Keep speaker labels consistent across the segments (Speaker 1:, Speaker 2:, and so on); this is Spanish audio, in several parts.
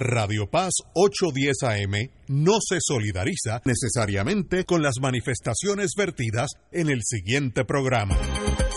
Speaker 1: Radio Paz 810 AM no se solidariza necesariamente con las manifestaciones vertidas en el siguiente programa.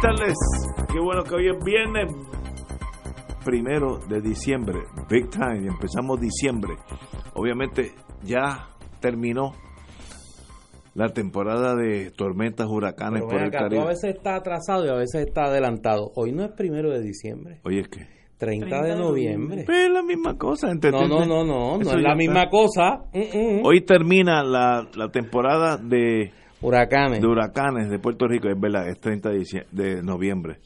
Speaker 2: Buenas tardes. Qué bueno que hoy es viernes primero de diciembre. Big time. Empezamos diciembre. Obviamente ya terminó la temporada de tormentas, huracanes
Speaker 3: Pero
Speaker 2: por el Caribe.
Speaker 3: a veces está atrasado y a veces está adelantado. Hoy no es primero de diciembre,
Speaker 2: Oye, es que
Speaker 3: 30, de noviembre.
Speaker 2: Pues es la misma cosa.
Speaker 3: No,
Speaker 2: ¿entendés?
Speaker 3: no, no, no, no
Speaker 2: Eso
Speaker 3: es la
Speaker 2: está.
Speaker 3: misma cosa. Mm, mm.
Speaker 2: Hoy termina la, la temporada de,
Speaker 3: Huracanes.
Speaker 2: de huracanes de Puerto Rico, es verdad, es 30 de, noviembre.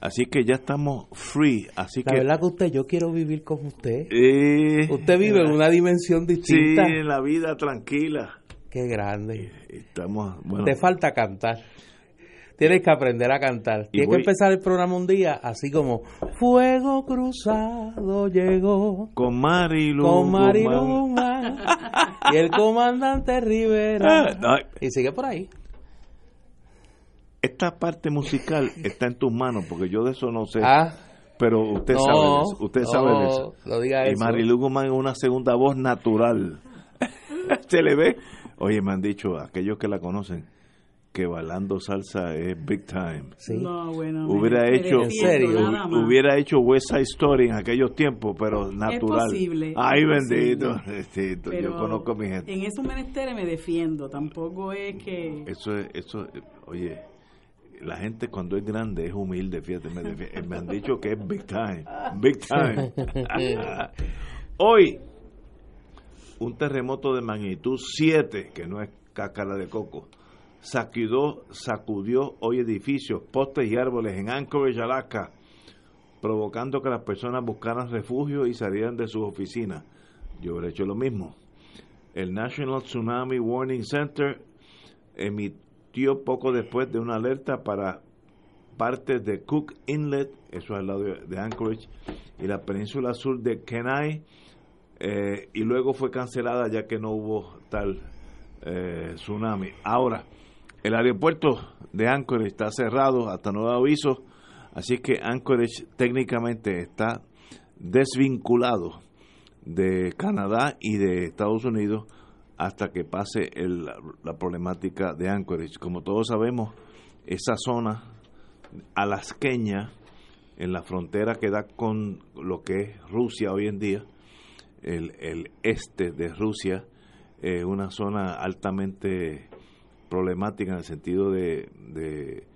Speaker 2: Así que ya estamos free. Así
Speaker 3: La
Speaker 2: que.
Speaker 3: verdad que usted, yo quiero vivir con usted.
Speaker 2: eh,
Speaker 3: Usted vive en una dimensión
Speaker 2: Sí,
Speaker 3: distinta.
Speaker 2: en la vida tranquila.
Speaker 3: Qué grande.
Speaker 2: Estamos, bueno,
Speaker 3: Te falta cantar. Tienes que aprender a cantar. Tienes
Speaker 2: voy-
Speaker 3: que empezar el programa un día así como Fuego cruzado llegó
Speaker 2: con Marilu.
Speaker 3: con. Marilu y el comandante Rivera.
Speaker 2: No,
Speaker 3: Y sigue por ahí.
Speaker 2: esta parte musical está en tus manos, porque yo de eso no sé.
Speaker 3: Ah,
Speaker 2: pero usted
Speaker 3: no,
Speaker 2: sabe de eso. Usted
Speaker 3: no,
Speaker 2: sabe de eso.
Speaker 3: No diga
Speaker 2: Y
Speaker 3: eso.
Speaker 2: Marilu Guzmán es una segunda voz natural. Se le ve. Oye, me han dicho aquellos que la conocen que bailando salsa es big time.
Speaker 3: Sí.
Speaker 4: No, bueno.
Speaker 2: Hubiera hecho,
Speaker 4: defiendo,
Speaker 3: serio?
Speaker 2: hubiera hecho West Side Story en aquellos tiempos, pero natural.
Speaker 4: posible,
Speaker 2: Ay,
Speaker 4: es
Speaker 2: bendito.
Speaker 4: Pero
Speaker 2: Yo conozco a mi gente.
Speaker 4: En esos menesteres me defiendo. Tampoco es que.
Speaker 2: Eso es, eso, eh, oye, la gente cuando es grande es humilde, fíjate, me, defi- me han dicho que es big time, big time. Hoy, un terremoto de magnitud 7, que no es cácara de coco, sacudió, sacudió hoy edificios, postes y árboles en Anchorage, Alaska, provocando que las personas buscaran refugio y salieran de sus oficinas. Yo hubiera hecho lo mismo. El National Tsunami Warning Center emitió poco después de una alerta para partes de Cook Inlet, eso es al lado de, de Anchorage, y la península sur de Kenai, eh, y luego fue cancelada ya que no hubo tal eh, tsunami. Ahora, el aeropuerto de Anchorage está cerrado hasta nuevo aviso, así que Anchorage técnicamente está desvinculado de Canadá y de Estados Unidos hasta que pase la problemática de Anchorage. Como todos sabemos, esa zona alasqueña en la frontera que da con lo que es Rusia hoy en día, el, el este de Rusia, es una zona altamente problemática en el sentido de, de,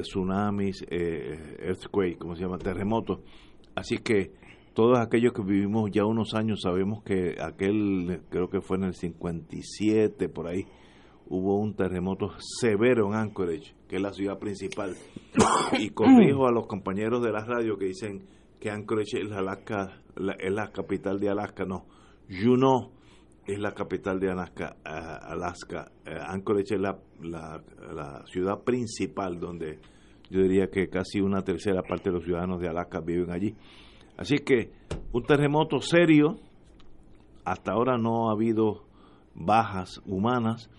Speaker 2: tsunamis, eh, earthquake, como se llama, terremotos. Así que todos aquellos que vivimos ya unos años sabemos que aquel, creo que fue en el 57, por ahí, hubo un terremoto severo en Anchorage, que es la ciudad principal. y corrijo a los compañeros de la radio que dicen que Anchorage es, Alaska, la, es la capital de Alaska. No, Juneau es la capital de Alaska. ah, Alaska. Eh, Anchorage es la, ciudad principal donde yo diría que casi una tercera parte de los ciudadanos de Alaska viven allí. Así que un terremoto serio, hasta ahora no ha habido bajas humanas,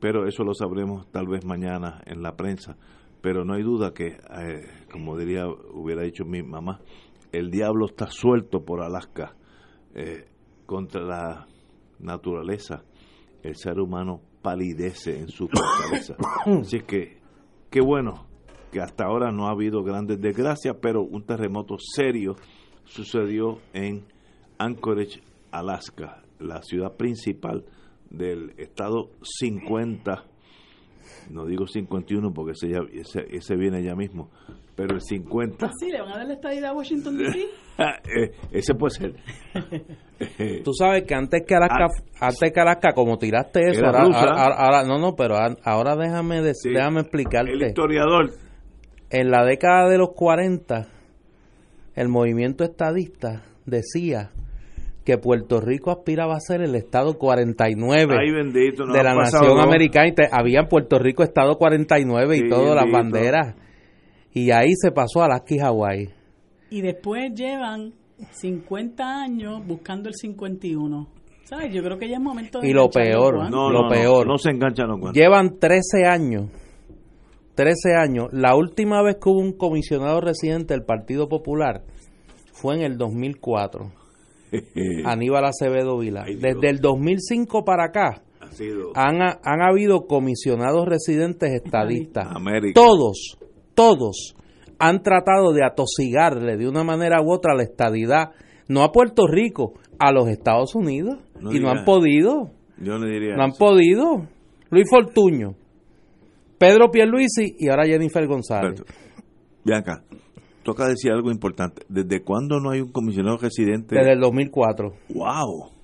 Speaker 2: pero eso lo sabremos tal vez mañana en la prensa. Pero no hay duda que, eh, como diría, hubiera dicho mi mamá, el diablo está suelto por Alaska eh, contra la naturaleza. El ser humano palidece en su fortaleza. Así que, qué bueno que hasta ahora no ha habido grandes desgracias, pero un terremoto serio sucedió en Anchorage, Alaska, la ciudad principal del estado 50, no digo 51 porque ese, ya- ese, ese viene ya mismo, pero el 50.
Speaker 4: Ah, sí, le van a dar la estadía a Washington DC.
Speaker 2: Eh, ese puede ser.
Speaker 3: Tú sabes que antes que Alaska, antes que Alaska como tiraste eso, ahora,
Speaker 2: rusa.
Speaker 3: ahora- ahora- no, no, pero ahora déjame,
Speaker 2: Sí.
Speaker 3: déjame
Speaker 2: El
Speaker 3: explicarte.
Speaker 2: historiador.
Speaker 3: En la década de los 40, el movimiento estadista decía que Puerto Rico aspiraba a ser el estado 49
Speaker 2: Ay, bendito.
Speaker 3: de la nación americana y te- había en Puerto Rico estado 49 y
Speaker 2: Sí,
Speaker 3: todas las banderas. Y ahí se pasó a Alaska y Hawái.
Speaker 4: Y después llevan 50 años buscando el 51. ¿Sabes? Yo creo que ya es momento de
Speaker 3: Y lo peor.
Speaker 2: No,
Speaker 3: Lo
Speaker 2: no,
Speaker 3: peor.
Speaker 2: No, no se enganchan los guantes.
Speaker 3: Llevan 13 años. 13 años. La última vez que hubo un comisionado residente del Partido Popular fue en el 2004. Aníbal Acevedo Vila.
Speaker 2: Ay.
Speaker 3: Desde el 2005 para acá
Speaker 2: ha
Speaker 3: han, han habido comisionados residentes estadistas.
Speaker 2: América.
Speaker 3: Todos, todos han tratado de atosigarle de una manera u otra la estadidad, no a Puerto Rico, a los Estados Unidos.
Speaker 2: No
Speaker 3: y no han podido.
Speaker 2: Yo le diría.
Speaker 3: No han
Speaker 2: eso.
Speaker 3: podido. Luis Fortuño, Pedro Pierluisi y ahora Jennifer González.
Speaker 2: Ven acá. Toca decir algo importante. ¿Desde cuándo no hay un comisionado residente?
Speaker 3: Desde el 2004
Speaker 2: ¡Wow!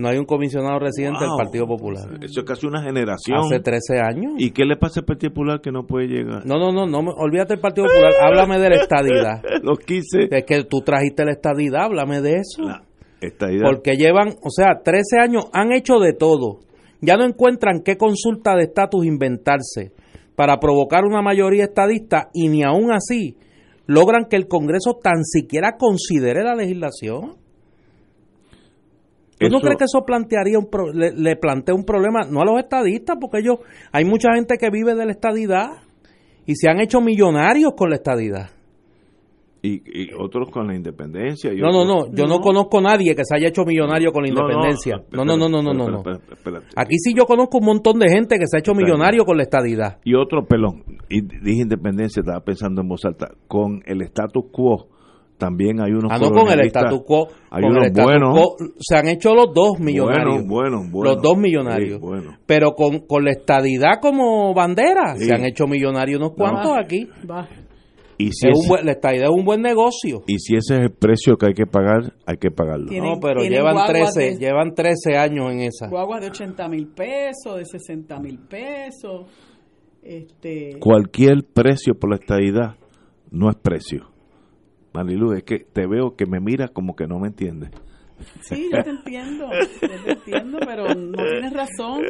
Speaker 3: No hay un comisionado residente
Speaker 2: Wow.
Speaker 3: del Partido Popular.
Speaker 2: Eso es casi una generación.
Speaker 3: Hace 13 años.
Speaker 2: ¿Y qué le pasa al Partido Popular que no puede llegar?
Speaker 3: No, no, no, no, me- olvídate del Partido Popular, háblame de la estadidad.
Speaker 2: Los 15.
Speaker 3: Es que tú trajiste la estadidad, háblame de eso.
Speaker 2: La estadidad.
Speaker 3: Porque llevan, o sea, 13 años, han hecho de todo. Ya no encuentran qué consulta de estatus inventarse para provocar una mayoría estadista y ni aún así logran que el Congreso tan siquiera considere la legislación. ¿Tú no crees que eso plantearía un pro- le, le plantea un problema no a los estadistas porque ellos hay mucha gente que vive de la estadidad y se han hecho millonarios con la estadidad.
Speaker 2: Y, y otros con la independencia. y
Speaker 3: No, no,
Speaker 2: otros-
Speaker 3: no, yo no.
Speaker 4: No.
Speaker 3: conozco a nadie que se haya hecho millonario con la
Speaker 2: No, no,
Speaker 3: independencia. No, no, no, no, no, no. Aquí sí yo conozco un montón de gente que se ha hecho millonario con la estadidad.
Speaker 2: Y otro pelón. Y dije independencia, estaba pensando en voz alta. Con el status quo también hay unos
Speaker 3: Ah, no con el status quo.
Speaker 2: Hay
Speaker 3: con
Speaker 2: unos buenos.
Speaker 3: quo se han hecho los dos millonarios.
Speaker 2: Bueno, bueno, bueno.
Speaker 3: Los dos millonarios.
Speaker 2: Sí, bueno.
Speaker 3: Pero con, con la estadidad como bandera
Speaker 2: Sí.
Speaker 3: se han hecho millonarios unos cuantos
Speaker 4: Va,
Speaker 3: aquí.
Speaker 4: va.
Speaker 2: Y si,
Speaker 3: Es
Speaker 2: ese,
Speaker 3: un buen- la estadidad es un buen negocio.
Speaker 2: y si ese es el precio que hay que pagar, hay que pagarlo.
Speaker 3: No, pero llevan
Speaker 4: guaguas
Speaker 3: 13,
Speaker 4: de-
Speaker 3: llevan 13 años en esa.
Speaker 4: Guaguas de 80 mil pesos, de 60 mil pesos. Este,
Speaker 2: Cualquier precio por la estadidad no es precio. Marilu, es que te veo que me miras como que no me entiendes.
Speaker 4: Sí, yo te entiendo, yo te entiendo, pero no tienes razón.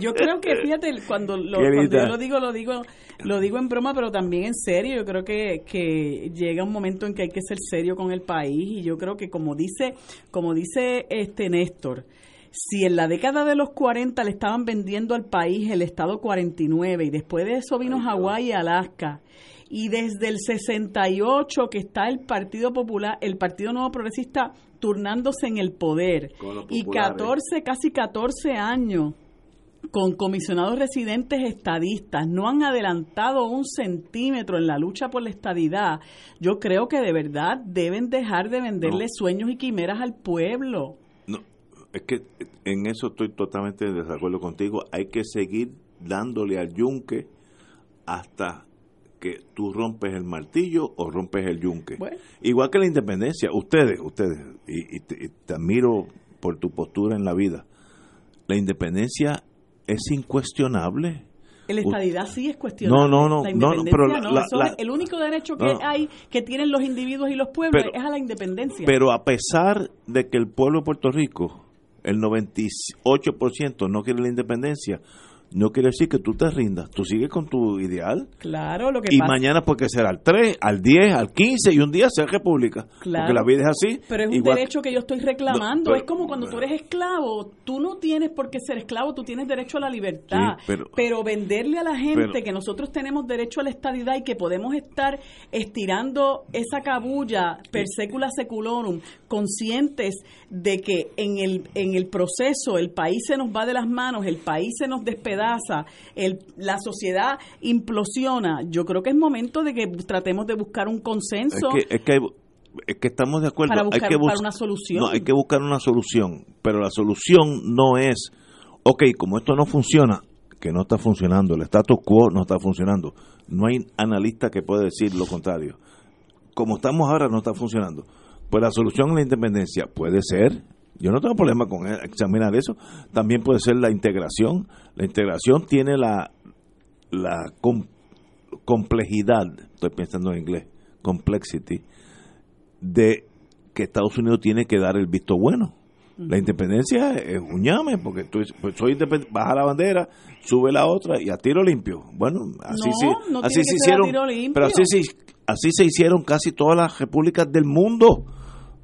Speaker 4: Yo creo que, fíjate, cuando, lo, cuando yo lo digo, lo digo lo digo en broma, pero también en serio. Yo creo que, que llega un momento en que hay que ser serio con el país y yo creo que como dice, como dice este Néstor, si en la década de los 40 le estaban vendiendo al país el estado 49 y después de eso vino Hawái y Alaska y desde el 68 que está el Partido Popular, el Partido Nuevo Progresista turnándose en el poder y
Speaker 2: populares.
Speaker 4: 14, casi 14 años con comisionados residentes estadistas, no han adelantado un centímetro en la lucha por la estadidad, yo creo que de verdad deben dejar de venderle
Speaker 2: No.
Speaker 4: sueños y quimeras al pueblo.
Speaker 2: No, es que en eso estoy totalmente de desacuerdo contigo. Hay que seguir dándole al yunque hasta que tú rompes el martillo o rompes el yunque.
Speaker 4: Bueno.
Speaker 2: Igual que la independencia. Ustedes, ustedes, y, y te, y te admiro por tu postura en la vida. La independencia es incuestionable.
Speaker 4: La estadidad sí es cuestionable.
Speaker 2: No, no, no,
Speaker 4: La
Speaker 2: no, pero
Speaker 4: no.
Speaker 2: la- la-
Speaker 4: el único derecho que
Speaker 2: No.
Speaker 4: hay que tienen los individuos y los pueblos
Speaker 2: Pero-
Speaker 4: es a la independencia.
Speaker 2: Pero a pesar de que el pueblo de Puerto Rico, el 98% no quiere la independencia, no quiere decir que tú te rindas. Tú sigues con tu ideal.
Speaker 4: claro, lo que
Speaker 2: Y
Speaker 4: pasa
Speaker 2: mañana puede ser al 3, al 10, al 15 y un día ser república.
Speaker 4: Claro.
Speaker 2: Porque la vida es así.
Speaker 4: Pero es un
Speaker 2: Igual-
Speaker 4: derecho que yo estoy reclamando.
Speaker 2: No, pero-
Speaker 4: es como cuando tú eres esclavo. Tú no tienes por qué ser esclavo, tú tienes derecho a la libertad.
Speaker 2: Sí, pero-
Speaker 4: venderle a la gente que nosotros tenemos derecho a la estadidad y que podemos estar estirando esa cabulla per secula seculorum, conscientes de que en el, en el proceso el país se nos va de las manos, el país se nos despedaza, el, la sociedad implosiona. Yo creo que es momento de que tratemos de buscar un
Speaker 2: es
Speaker 4: consenso.
Speaker 2: que, es que, hay- es que estamos de acuerdo.
Speaker 4: Para
Speaker 2: hay
Speaker 4: buscar-
Speaker 2: que
Speaker 4: para
Speaker 2: bus-
Speaker 4: una solución.
Speaker 2: No, hay que buscar una solución. Pero la solución no es, ok, como esto no funciona, que no está funcionando, el status quo no está funcionando. No hay analista que pueda decir lo contrario. Como estamos ahora no está funcionando. Pues la solución es la independencia puede ser, yo no tengo problema con examinar eso, también puede ser la integración. La integración tiene la, la complejidad, estoy pensando en inglés, complexity, de que Estados Unidos tiene que dar el visto bueno. La independencia es un llame, porque tú pues soy baja la bandera, sube la otra y a tiro limpio. Bueno, así sí, así se hicieron, pero así, así se hicieron casi todas las repúblicas del mundo.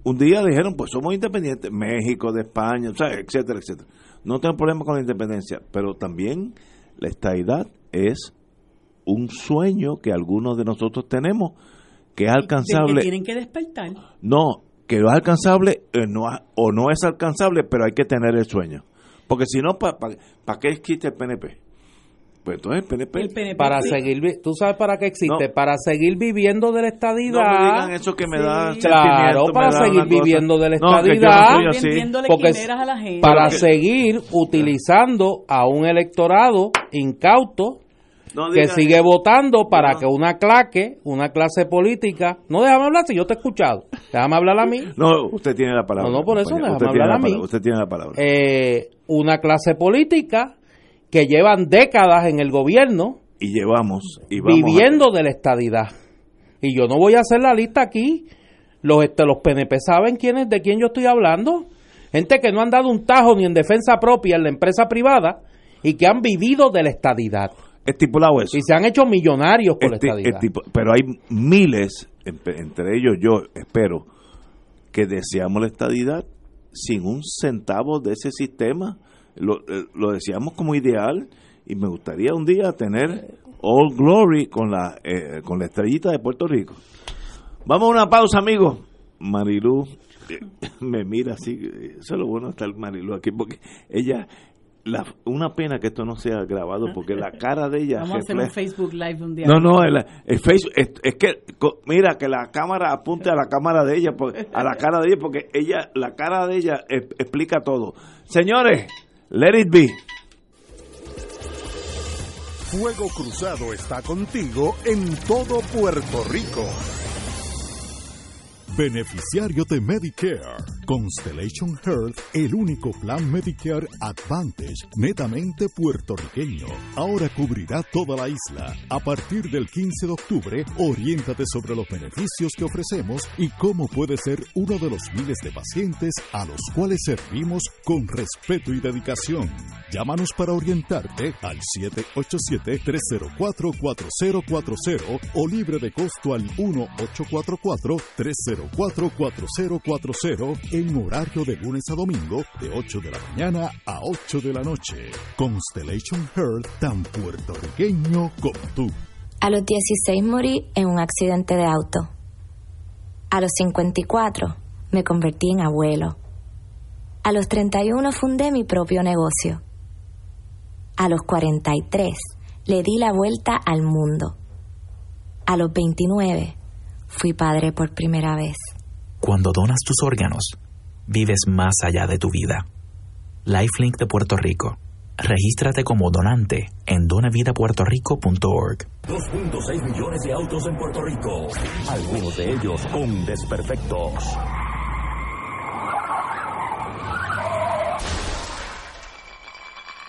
Speaker 2: Un día dijeron, pues somos independientes, México, de España, etcétera, etcétera. No tengo problema con la independencia, pero también la estadidad es un sueño que algunos de nosotros tenemos que es alcanzable. Que
Speaker 4: tienen que despertar.
Speaker 2: No, que es alcanzable eh, no, o no es alcanzable, pero hay que tener el sueño. Porque si no, ¿para pa, qué existe el PNP? Pues entonces el PNP...
Speaker 3: para seguir, ¿tú sabes para qué existe? Para seguir viviendo de la estadidad. No
Speaker 2: me digan eso que me da
Speaker 3: Claro, para seguir viviendo de la estadidad. porque para seguir utilizando a un electorado incauto que sigue votando para que una claque, una clase política, no déjame hablar si yo te he escuchado, déjame hablar a mí.
Speaker 2: No, usted tiene la palabra.
Speaker 3: No, no, por eso déjame hablar a mí.
Speaker 2: Usted tiene la palabra.
Speaker 3: Eh, una clase política que llevan décadas en el gobierno
Speaker 2: y llevamos y
Speaker 3: viviendo de la estadidad. Y yo no voy a hacer la lista aquí. Los este, los PNP saben quién es de quién yo estoy hablando. Gente que no han dado un tajo ni en defensa propia en la empresa privada y que han vivido de la estadidad
Speaker 2: estipulado eso.
Speaker 3: Y se han hecho millonarios por la estadidad.
Speaker 2: pero hay miles, entre ellos yo espero, que deseamos la estadidad sin un centavo de ese sistema. Lo, eh, lo deseamos como ideal y me gustaría un día tener All Glory con la, eh, con la estrellita de Puerto Rico. Vamos a una pausa, amigos. Marilú eh, me mira así, eso es lo bueno de estar Marilú aquí, porque ella una pena que esto no sea grabado porque la cara de ella
Speaker 4: vamos a hacer un Facebook Live un día
Speaker 2: no no el, Facebook es, que mira que la cámara apunte a la cámara de ella a la cara de ella porque ella la cara de ella explica todo señores let it be.
Speaker 1: Fuego Cruzado está contigo en todo Puerto Rico Beneficiario de Medicare. Constellation Health, el único plan Medicare Advantage netamente puertorriqueño. Ahora cubrirá toda la isla. A partir del 15 de octubre, oriéntate sobre los beneficios que ofrecemos y cómo puede ser uno de los miles de pacientes a los cuales servimos con respeto y dedicación. Llámanos para orientarte al 787-304-4040 o libre de costo al 1844 304 44040 en horario de lunes a domingo de 8 de la mañana a 8 de la noche. Constellation Health tan puertorriqueño como tú.
Speaker 5: A los 16 morí en un accidente de auto. A los 54 me convertí en abuelo. A los 31 fundé mi propio negocio. A los 43 le di la vuelta al mundo. A los 29 fui padre por primera vez.
Speaker 6: Cuando donas tus órganos, vives más allá de tu vida. Lifelink de Puerto Rico. Regístrate como donante en donavidapuertorico.org.
Speaker 7: 2.6 millones de autos en Puerto Rico, algunos de ellos con desperfectos.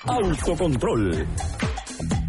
Speaker 7: Autocontrol.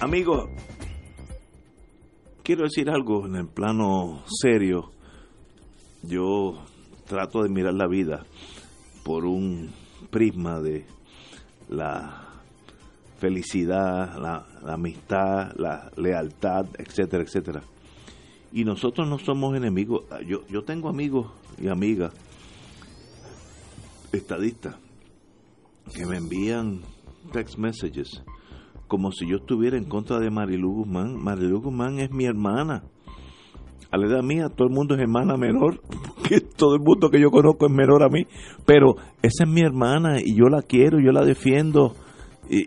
Speaker 2: Amigos, quiero decir algo en el plano serio. Yo trato de mirar la vida por un prisma de la felicidad, la, amistad, la lealtad, etcétera, etcétera. Y nosotros no somos enemigos. Yo, yo tengo amigos y amigas estadistas que me envían text messages como si yo estuviera en contra de Marilu Guzmán. Marilu Guzmán es mi hermana. A la edad mía, todo el mundo es hermana menor, porque todo el mundo que yo conozco es menor a mí. Pero esa es mi hermana y yo la quiero, yo la defiendo. Y,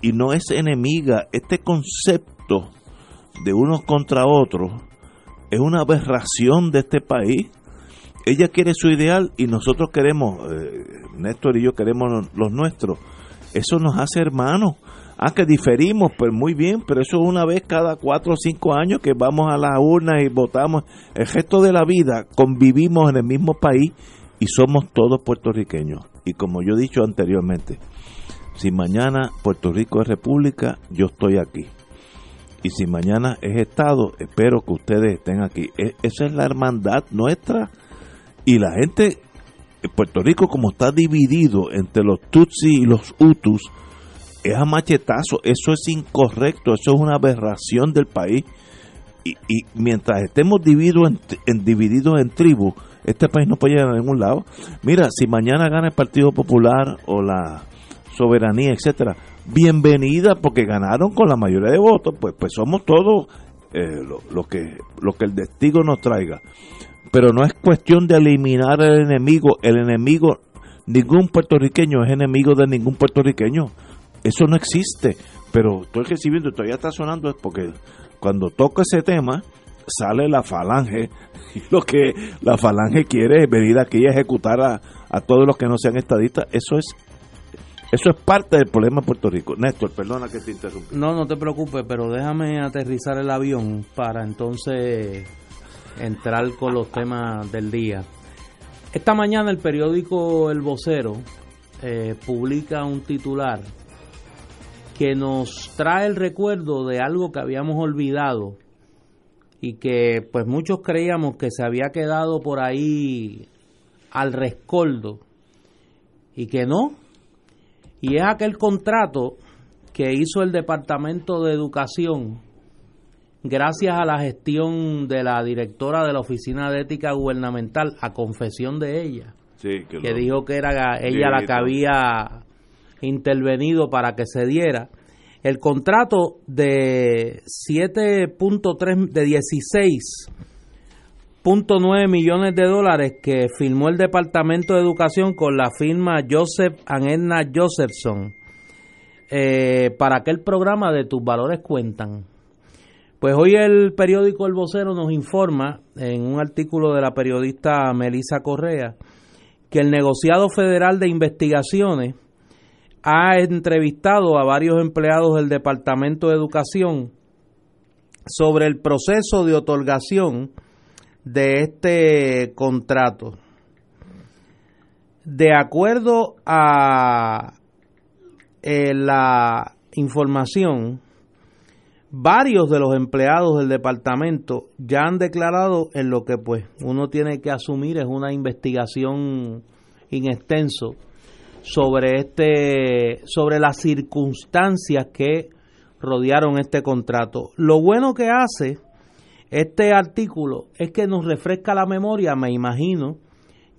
Speaker 2: y no es enemiga. Este concepto de unos contra otros es una aberración de este país. Ella quiere su ideal y nosotros queremos, eh, Néstor y yo queremos los nuestros. Eso nos hace hermanos. Ah, que diferimos, pues muy bien, pero eso es una vez cada cuatro o cinco años que vamos a las urnas y votamos. El resto de la vida convivimos en el mismo país y somos todos puertorriqueños. Y como yo he dicho anteriormente, si mañana Puerto Rico es república, yo estoy aquí. Y si mañana es Estado, espero que ustedes estén aquí. E, esa es la hermandad nuestra. Y la gente, Puerto Rico como está dividido entre los Tutsi y los Hutus, es a machetazo. Eso es incorrecto, eso es una aberración del país. Y, mientras estemos divididos en, tribus, este país no puede llegar a ningún lado. Mira, si mañana gana el Partido Popular o la soberanía, etcétera, bienvenida porque ganaron con la mayoría de votos, pues, pues somos todos eh, lo, que, que el testigo nos traiga. Pero no es cuestión de eliminar al enemigo, el enemigo, ningún puertorriqueño es enemigo de ningún puertorriqueño, eso no existe, pero estoy recibiendo, todavía está sonando, es porque cuando toca ese tema, sale la falange y lo que la falange quiere es venir aquí a ejecutar a, a todos los que no sean estadistas. Eso es eso es parte del problema de Puerto Rico. Néstor, perdona que te interrumpí.
Speaker 3: No, no te preocupes, pero déjame aterrizar el avión para entonces entrar con los temas del día. Esta mañana el periódico El Vocero eh, publica un titular que nos trae el recuerdo de algo que habíamos olvidado y que pues muchos creíamos que se había quedado por ahí al rescoldo y que no, y es aquel contrato que hizo el Departamento de Educación gracias a la gestión de la directora de la Oficina de Ética Gubernamental, a confesión de ella, que, dijo que era ella la que había intervenido para que se diera. El contrato de 7.3 de 16 nueve millones de dólares que firmó el Departamento de Educación con la firma Joseph and Edna Josephson eh, para aquel programa de Tus Valores Cuentan. Pues hoy el periódico El Vocero nos informa, en un artículo de la periodista Melissa Correa, que el negociado federal de investigaciones ha entrevistado a varios empleados del Departamento de Educación sobre el proceso de otorgación de este contrato. De acuerdo a eh, la información, varios de los empleados del departamento ya han declarado en lo que pues uno tiene que asumir es una investigación in extenso sobre este sobre las circunstancias que rodearon este contrato. Lo bueno que hace este artículo es que nos refresca la memoria, me imagino,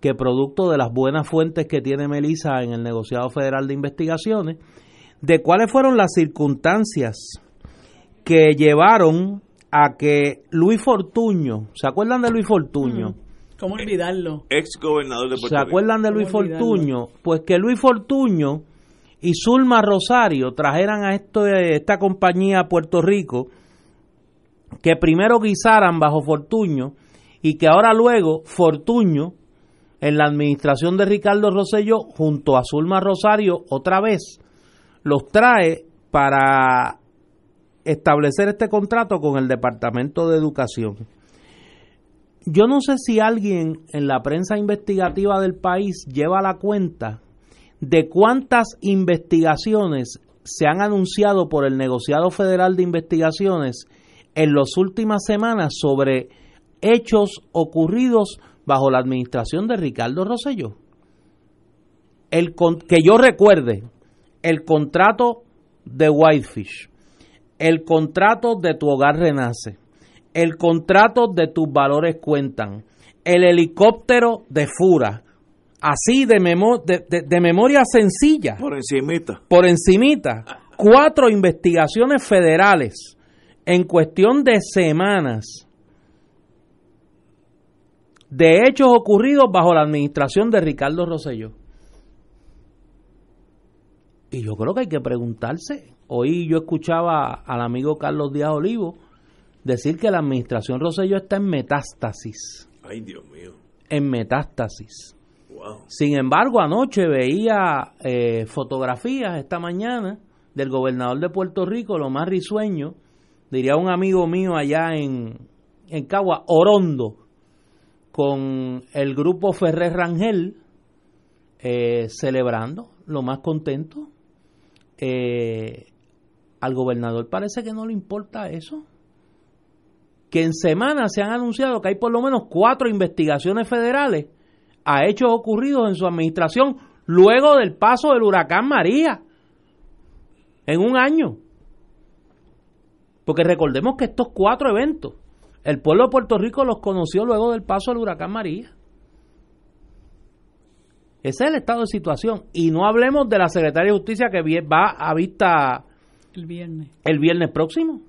Speaker 3: que producto de las buenas fuentes que tiene Melissa en el negociado federal de investigaciones, de cuáles fueron las circunstancias que llevaron a que Luis Fortuño, ¿se acuerdan de Luis Fortuño? Mm,
Speaker 4: ¿Cómo olvidarlo?
Speaker 2: Ex gobernador de Puerto
Speaker 3: ¿Se acuerdan de Luis Fortuño? Pues que Luis Fortuño y Zulma Rosario trajeran a esto, esta compañía a Puerto Rico que primero guisaran bajo Fortuño y que ahora luego Fortuño, en la administración de Ricardo Rosselló, junto a Zulma Rosario, otra vez, los trae para establecer este contrato con el Departamento de Educación. Yo no sé si alguien en la prensa investigativa del país lleva la cuenta de cuántas investigaciones se han anunciado por el negociado federal de investigaciones en las últimas semanas sobre hechos ocurridos bajo la administración de Ricardo Rosselló. El que yo recuerde, el contrato de Whitefish, el contrato de tu hogar renace, el contrato de tus valores cuentan, el helicóptero de Fura, así de, de, memoria sencilla.
Speaker 2: Por encimita.
Speaker 3: Por encimita. Cuatro investigaciones federales en cuestión de semanas de hechos ocurridos bajo la administración de Ricardo Rosselló. Y yo creo que hay que preguntarse. Hoy yo escuchaba al amigo Carlos Díaz Olivo decir que la administración Rosselló está en metástasis.
Speaker 2: Ay, Dios mío.
Speaker 3: En metástasis. Sin embargo, anoche veía eh, fotografías esta mañana del gobernador de Puerto Rico, lo más risueño, diría un amigo mío allá en, en Cagua, Orondo, con el grupo Ferrer Rangel, eh, celebrando, lo más contento. Eh, al gobernador parece que no le importa eso. Que en semanas se han anunciado que hay por lo menos cuatro investigaciones federales a hechos ocurridos en su administración luego del paso del huracán María en un año. Porque recordemos que estos cuatro eventos, el pueblo de Puerto Rico los conoció luego del paso del huracán María. Ese es el estado de situación. Y no hablemos de la Secretaría de Justicia que va a vista
Speaker 4: el viernes.
Speaker 3: El viernes próximo.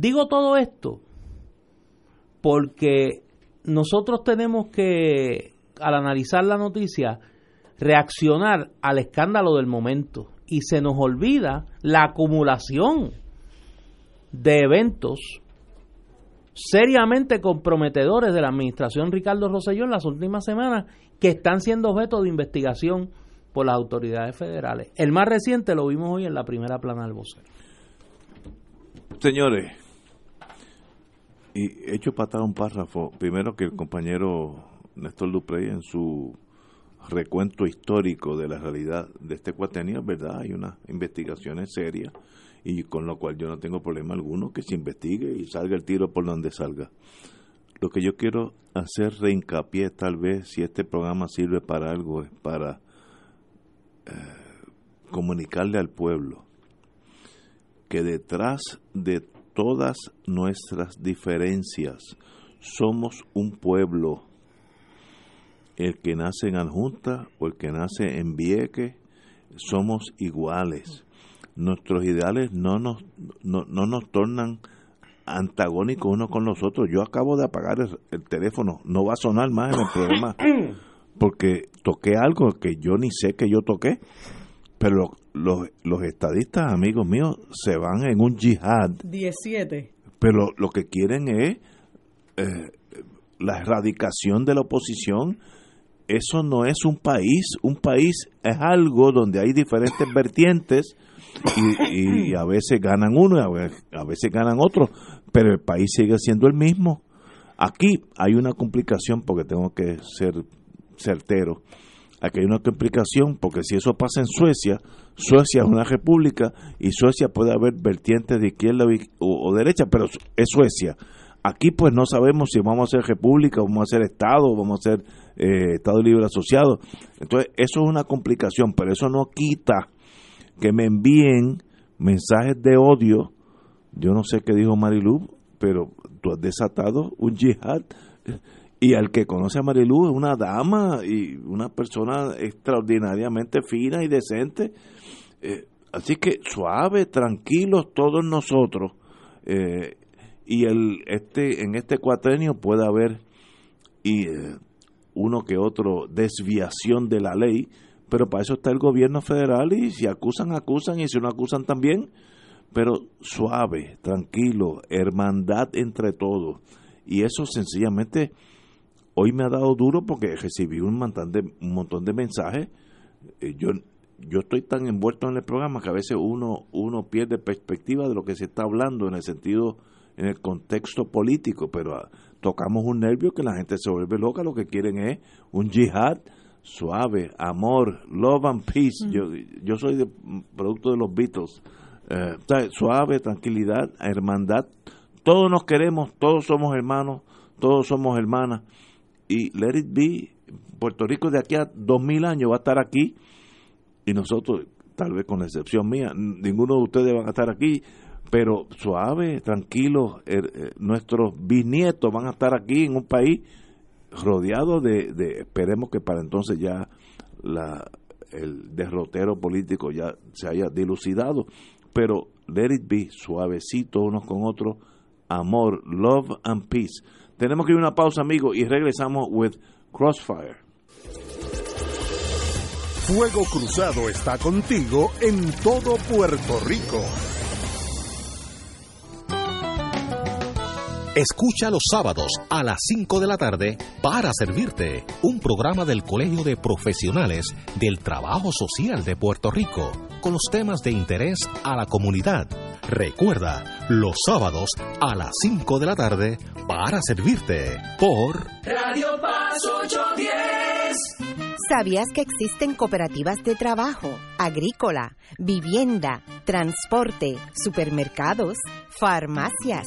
Speaker 3: Digo todo esto porque nosotros tenemos que, al analizar la noticia, reaccionar al escándalo del momento y se nos olvida la acumulación de eventos seriamente comprometedores de la administración Ricardo Rosselló en las últimas semanas que están siendo objeto de investigación por las autoridades federales. El más reciente lo vimos hoy en la primera plana del vocero.
Speaker 2: Señores, y he hecho patar un párrafo. Primero que el compañero Néstor Duprey en su recuento histórico de la realidad de este cuatenio, ¿verdad? Hay unas investigaciones serias y con lo cual yo no tengo problema alguno que se investigue y salga el tiro por donde salga. Lo que yo quiero hacer reincapié tal vez si este programa sirve para algo es para eh, comunicarle al pueblo que detrás de todas nuestras diferencias. Somos un pueblo. El que nace en Adjunta o el que nace en Vieque, somos iguales. Nuestros ideales no nos, no, nos tornan antagónicos unos con los otros. Yo acabo de apagar el, teléfono, no va a sonar más en el programa porque toqué algo que yo ni sé que yo toqué. Pero los, los estadistas, amigos míos, se van en un yihad.
Speaker 4: 17.
Speaker 2: Pero lo que quieren es eh, la erradicación de la oposición. Eso no es un país. Un país es algo donde hay diferentes vertientes y, a veces ganan uno y a veces ganan otro. Pero el país sigue siendo el mismo. Aquí hay una complicación porque tengo que ser certero Aquí hay una complicación porque si eso pasa en Suecia, Suecia es una república y Suecia puede haber vertientes de izquierda o, derecha, pero es Suecia. Aquí pues no sabemos si vamos a ser república, vamos a ser Estado, vamos a ser eh, Estado libre asociado. Entonces eso es una complicación, pero eso no quita que me envíen mensajes de odio. Yo no sé qué dijo Marilu, pero tú has desatado un yihad y al que conoce a Marilu es una dama y una persona extraordinariamente fina y decente. Eh, así que suave, tranquilos todos nosotros. Eh, y el, este, en este cuatrenio puede haber y, eh, uno que otro desviación de la ley, pero para eso está el gobierno federal y si acusan, acusan y si no acusan también. Pero suave, tranquilo, hermandad entre todos. Y eso sencillamente Hoy me ha dado duro porque recibí un montón de, un montón de mensajes. Eh, yo, yo estoy tan envuelto en el programa que a veces uno, uno pierde perspectiva de lo que se está hablando en el sentido, en el contexto político, pero ah, tocamos un nervio que la gente se vuelve loca, lo que quieren es un jihad suave, amor, love and peace. Mm. Yo, yo soy de, producto de los Beatles. Eh, suave, tranquilidad, hermandad. Todos nos queremos, todos somos hermanos, todos somos hermanas y Let It Be, Puerto Rico de aquí a dos mil años va a estar aquí y nosotros tal vez con la excepción mía, ninguno de ustedes van a estar aquí, pero suave, tranquilo, eh, nuestros bisnietos van a estar aquí en un país rodeado de, de, esperemos que para entonces ya la, el derrotero político ya se haya dilucidado, pero let it be, suavecito unos con otros, amor, love and peace. Tenemos que ir a una pausa, amigos, y regresamos with Crossfire.
Speaker 1: Fuego Cruzado está contigo en todo Puerto Rico.
Speaker 8: Escucha los sábados a las 5 de la tarde para servirte un programa del Colegio de Profesionales del Trabajo Social de Puerto Rico con los temas de interés a la comunidad. Recuerda, los sábados a las 5 de la tarde para servirte por
Speaker 9: Radio Paz 810.
Speaker 10: ¿Sabías que existen cooperativas de trabajo, agrícola, vivienda, transporte, supermercados, farmacias,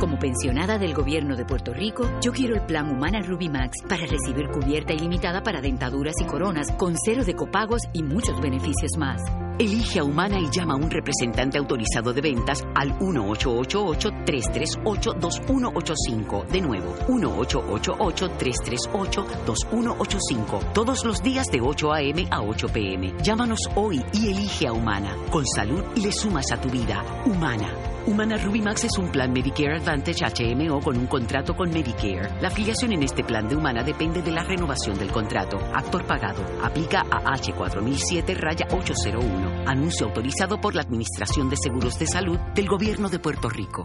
Speaker 11: Como pensionada del gobierno de Puerto Rico, yo quiero el plan Humana Ruby Max para recibir cubierta ilimitada para dentaduras y coronas con cero de copagos y muchos beneficios más. Elige a Humana y llama a un representante autorizado de ventas al 1888-338-2185. De nuevo, 1888-338-2185. Todos los días de 8 a.m. a 8 p.m. Llámanos hoy y elige a Humana. Con salud le sumas a tu vida. Humana. Humana Rubimax es un plan Medicare Advantage HMO con un contrato con Medicare. La afiliación en este plan de Humana depende de la renovación del contrato. Actor pagado. Aplica a H4007 raya 801. Anuncio autorizado por la Administración de Seguros de Salud del Gobierno de Puerto Rico.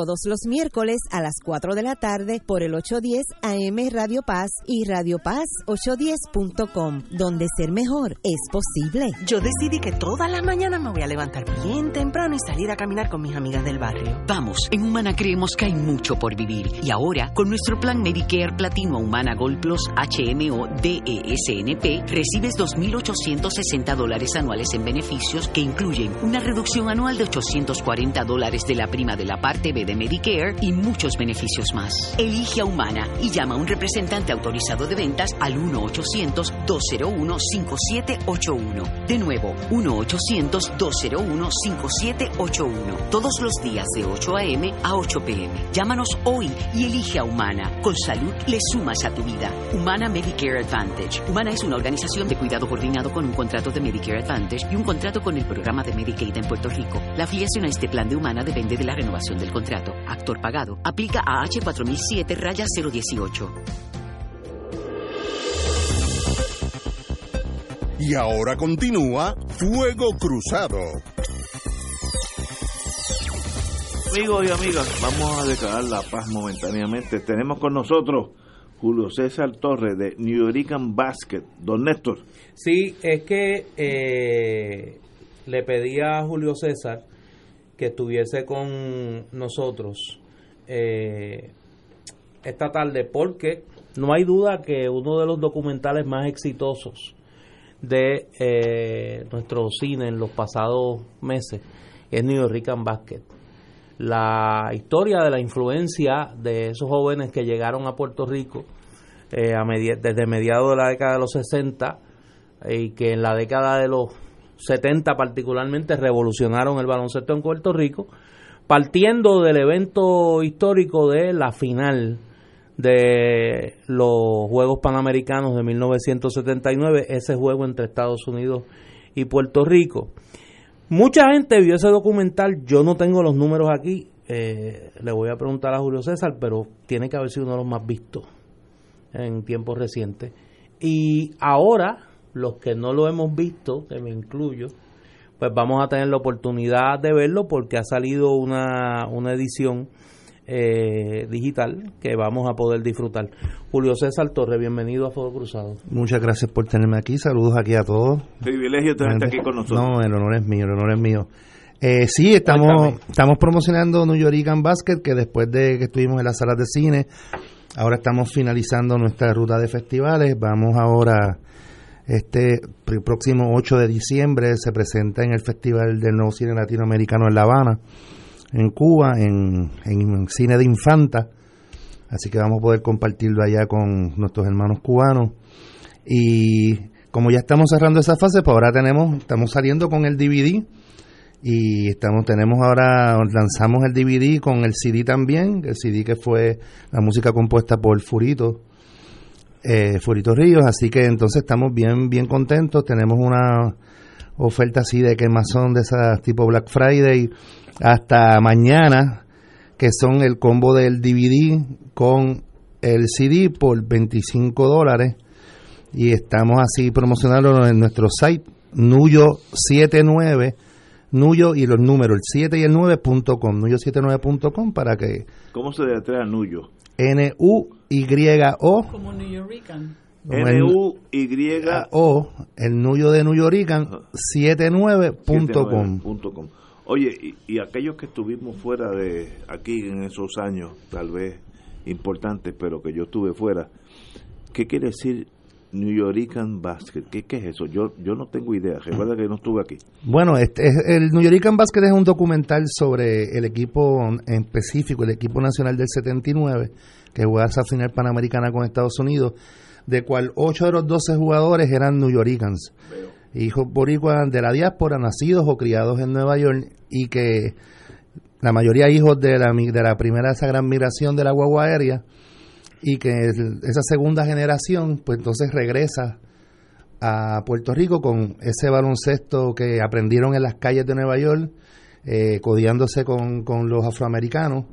Speaker 10: todos los miércoles a las 4 de la tarde por el 810 AM Radio Paz y Radio Paz 810.com, donde ser mejor es posible.
Speaker 12: Yo decidí que todas las mañanas me voy a levantar bien temprano y salir a caminar con mis amigas del barrio.
Speaker 11: Vamos, en Humana creemos que hay mucho por vivir y ahora con nuestro plan Medicare Platino Humana Gold Plus HMO DESNP recibes 2.860 dólares anuales en beneficios que incluyen una reducción anual de 840 dólares de la prima de la parte B Medicare y muchos beneficios más. Elige a Humana y llama a un representante autorizado de ventas al 1-800-201-5781. De nuevo, 1-800-201-5781. Todos los días de 8 a.m. a 8 p.m. Llámanos hoy y elige a Humana. Con salud le sumas a tu vida. Humana Medicare Advantage. Humana es una organización de cuidado coordinado con un contrato de Medicare Advantage y un contrato con el programa de Medicaid en Puerto Rico. La afiliación a este plan de Humana depende de la renovación del contrato. Actor pagado. Aplica a H4007 raya 018.
Speaker 1: Y ahora continúa Fuego Cruzado.
Speaker 2: Amigos y amigas, vamos a declarar la paz momentáneamente. Tenemos con nosotros Julio César Torres de New York Basket. Don Néstor.
Speaker 3: Sí, es que eh, le pedí a Julio César que estuviese con nosotros eh, esta tarde porque no hay duda que uno de los documentales más exitosos de eh, nuestro cine en los pasados meses es New York Basket. La historia de la influencia de esos jóvenes que llegaron a Puerto Rico eh, desde mediados de la década de los 60 y que en la década de los 70 particularmente revolucionaron el baloncesto en Puerto Rico, partiendo del evento histórico de la final de los Juegos Panamericanos de 1979, ese juego entre Estados Unidos y Puerto Rico. Mucha gente vio ese documental, yo no tengo los números aquí, eh, le voy a preguntar a Julio César, pero tiene que haber sido uno de los más vistos en tiempos recientes. Y ahora, los que no lo hemos visto, que me incluyo, pues vamos a tener la oportunidad de verlo porque ha salido una, una edición eh, digital que vamos a poder disfrutar. Julio César Torre, bienvenido a Fuego Cruzado.
Speaker 13: Muchas gracias por tenerme aquí, saludos aquí a todos.
Speaker 2: Privilegio tenerte aquí con nosotros.
Speaker 13: No, el honor es mío, el honor es mío. Eh, sí, estamos, estamos promocionando New York Basket, que después de que estuvimos en las salas de cine, ahora estamos finalizando nuestra ruta de festivales. Vamos ahora, este próximo 8 de diciembre, se presenta en el Festival del Nuevo Cine Latinoamericano en La Habana en Cuba, en, en cine de infanta. Así que vamos a poder compartirlo allá con nuestros hermanos cubanos. Y como ya estamos cerrando esa fase, pues ahora tenemos, estamos saliendo con el DVD y estamos tenemos ahora lanzamos el DVD con el CD también el CD que fue la música compuesta por Furito eh, Furito Ríos así que entonces estamos bien bien contentos tenemos una oferta así de que más son de esas tipo Black Friday hasta mañana, que son el combo del DVD con el CD por 25 dólares. Y estamos así promocionándolo en nuestro site, Nuyo79, Nuyo y los números, el 7 y el 9.com, Nuyo79.com para que...
Speaker 2: ¿Cómo se deletrea Nuyo?
Speaker 13: N-U-Y-O.
Speaker 4: Como New Yorican.
Speaker 2: N-U-Y-O.
Speaker 13: El Nuyo de New Yorican, 79.com.
Speaker 2: Oye, y, aquellos que estuvimos fuera de aquí en esos años, tal vez importantes, pero que yo estuve fuera, ¿qué quiere decir New Yorican Basket? ¿Qué, ¿Qué, es eso? Yo yo no tengo idea. Recuerda que no estuve aquí.
Speaker 13: Bueno, este, el New Yorican Basket es un documental sobre el equipo en específico, el equipo nacional del 79, que jugaba esa final panamericana con Estados Unidos, de cual 8 de los 12 jugadores eran New Yoricans hijos boricuas de la diáspora, nacidos o criados en Nueva York, y que la mayoría hijos de la, de la primera esa gran migración de la guagua aérea, y que esa segunda generación, pues entonces regresa a Puerto Rico con ese baloncesto que aprendieron en las calles de Nueva York, eh, codiándose con, con los afroamericanos,